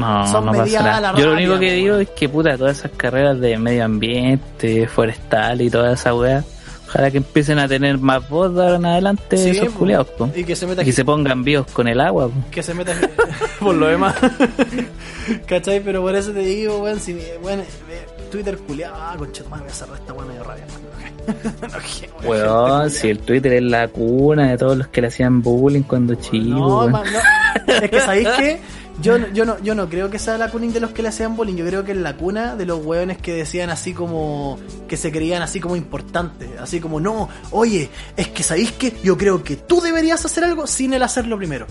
No, Son no pasa nada. Yo lo único que digo es que puta, todas esas carreras de medio ambiente, forestal y toda esa weá, ojalá que empiecen a tener más voz de ahora en adelante Sí, esos culiados, po. y que se meta Y que se pongan vivos con el agua, po. que se meta *laughs* por lo demás. *laughs* ¿Cachai? Pero por eso te digo, weón, si weón, eh, Twitter culiado, ah, concha, a cerrar esta *laughs* weón medio rabia. me weón. Weón, si el Twitter es la cuna de todos los que le hacían bullying cuando chico, No, no. Es que sabéis que yo, no- yo no, yo no creo que sea la cuna de los que le hacían bullying, yo creo que es la cuna de los weones que decían así como, que se creían así como importantes, así como, no, oye, es que sabéis que yo creo que tú deberías hacer algo sin el hacerlo primero.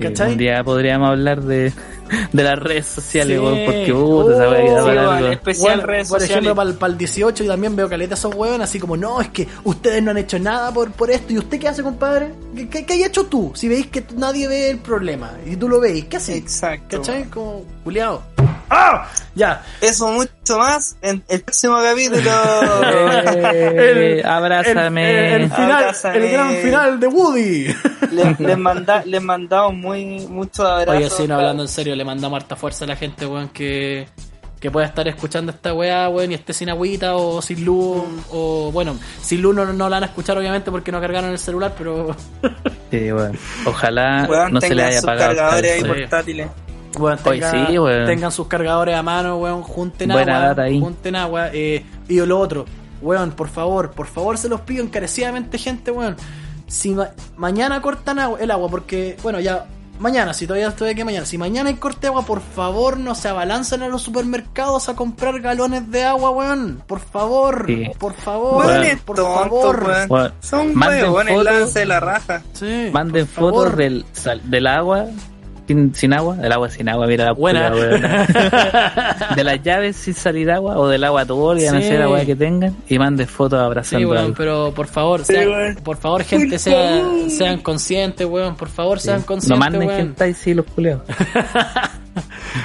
¿Cachai? Un día podríamos hablar de, *laughs* de las redes sociales, Sí. weón, porque puta, esa weá queda para sí, algo. weón, especial Bueno, redes por sociales. ejemplo, para el, 18 yo también veo caleta esos huevos así como, no, es que ustedes no han hecho nada por, por esto. ¿Y usted qué hace, compadre? ¿Qué, qué, qué hay hecho tú? Si veis que nadie ve el problema y tú lo veis, ¿qué haces? Exacto. ¿Cachai? Como, culiado. ¡Ah! Ya. Eso mucho más en el próximo capítulo. *laughs* Eh, abrázame. El, el final, Abrázame. el gran final de Woody. les, les, manda, les mandamos muy, muchos abrazos. Oye, sí, no, hablando en serio, le mandamos harta fuerza a la gente, weón, que, que pueda estar escuchando esta weá, weón, y esté sin agüita o sin luz, o bueno, sin luz no, no la van a escuchar obviamente porque no cargaron el celular, pero *laughs* Sí, weón. Ojalá Weón, no se le haya apagado. cargadores ahí portátiles. Bueno, Oye, tengan, sí, weón. tengan sus cargadores a mano, weón, junten agua, junten agua, eh, y lo otro, weón, por favor, por favor se los pido encarecidamente, gente, weón, si ma- mañana cortan agua- el agua, porque, bueno, ya, mañana, si todavía estoy aquí mañana, si mañana hay corte de agua, por favor, no se abalancen a los supermercados a comprar galones de agua, weón, por favor, Sí. por favor, es por tonto, favor, Son fotos- lance la raja. Sí, Manden fotos del, del agua sin, sin agua, del agua sin agua, mira la Buena. pura, weón. *laughs* De las llaves sin salir agua o del agua no Sí. sé la weá que tengan, y manden fotos Sí, abrazando weón, algo. pero por favor, Sí, sean, weón. por favor, gente, Por sea- favor. sean conscientes, weón, por favor, sean No conscientes, manden weón. gente ahí, sí, los culeos. *laughs*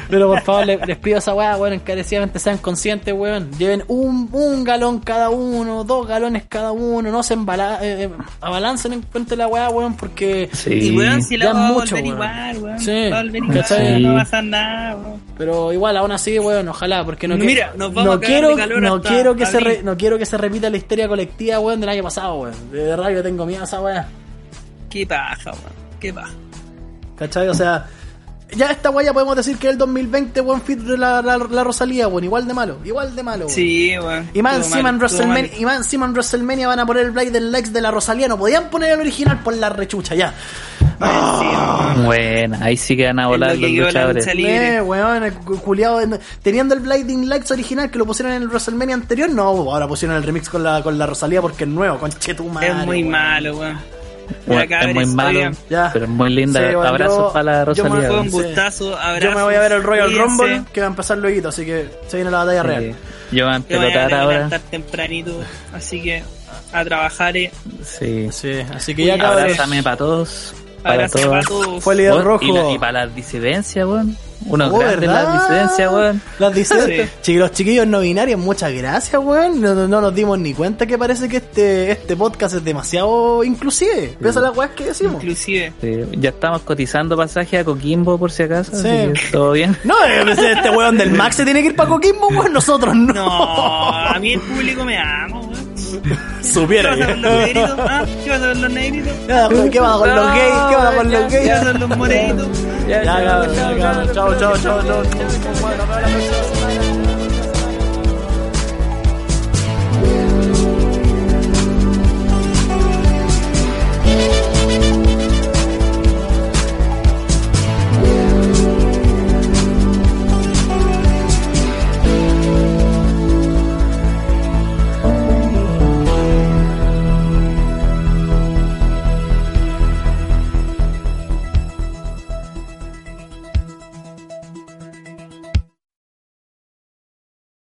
Pero por favor, le- les, pido a esa weá, weón, encarecidamente sean conscientes, weón. Lleven un, un galón cada uno, dos galones cada uno, no se embala, eh, eh, abalancen en cuenta de la weá, weón, porque. Sí. Y weón, si la va a mucho, volver weón. igual, weón. Sí, Va a volver igual, ¿cachai? no va a pasar nada, weón. Pero igual, aún así, weón, ojalá, porque no Mira, quiero. nos vamos no a quiero, de calor no hasta quiero que se re- no quiero que se repita la histeria colectiva, weón, del año pasado, weón. De verdad yo tengo miedo a esa weá. Qué paja, weón. Qué paja. ¿Cachai? O sea, ya esta weá ya podemos decir que es el 2020, weón, fit de la, la, la Rosalía, weón, igual de malo, igual de malo, weón. Sí, weón. Y más encima en WrestleMania, mal. y más encima en WrestleMania van a poner el Blade Lex de la Rosalía. No podían poner el original por la rechucha, ya. Encima, Bueno, ahí sí que van a volar lo los la luchadores. libre. Eh, weón, el teniendo el Blading Legs original que lo pusieron en el WrestleMania anterior, no, ahora pusieron el remix con la, con la Rosalía porque es nuevo, conche tu madre, Es muy weón. malo, weón. Bueno, es muy malo. Ya. pero es muy linda. Sí, bueno, Abrazos yo- para la yo me Rosalía. Un gustazo, abrazo. Yo me voy a ver el Royal cuídense. Rumble que va a empezar luego, así que se viene la batalla Sí. real. Yo voy a Yo voy a empelotar ahora. levantar tempranito, así que a trabajar. eh. Sí. Sí, así que ya. Abrázame para todos. Para todos. para todos. Fue el líder rojo. Y, la- y para las disidencias, weón. Unos Oh, grandes ¿verdad? las disidencias, weón. Las disidencias. *laughs* Sí. Los chiquillos no binarios, muchas gracias, weón. No, no- no nos dimos ni cuenta que parece que este, este podcast es demasiado inclusive. Pese a las weas que decimos. Inclusive. Sí, ya estamos cotizando pasaje a Coquimbo por si acaso. Sí. así que todo bien. *laughs* No, eh, este weón del Max se tiene que ir para Coquimbo, weón. Nosotros no. No, a mí el público me ama, weón. ¿Qué Supiera vas a ver los negritos? ¿Ah? ¿Qué vas a ver los negritos? ¿Qué va con los gays? ¿Qué va con los ¿Qué gays? a ver los morenitos? Ya, ya, cabrón. Chao, chao, chao, chao. chao.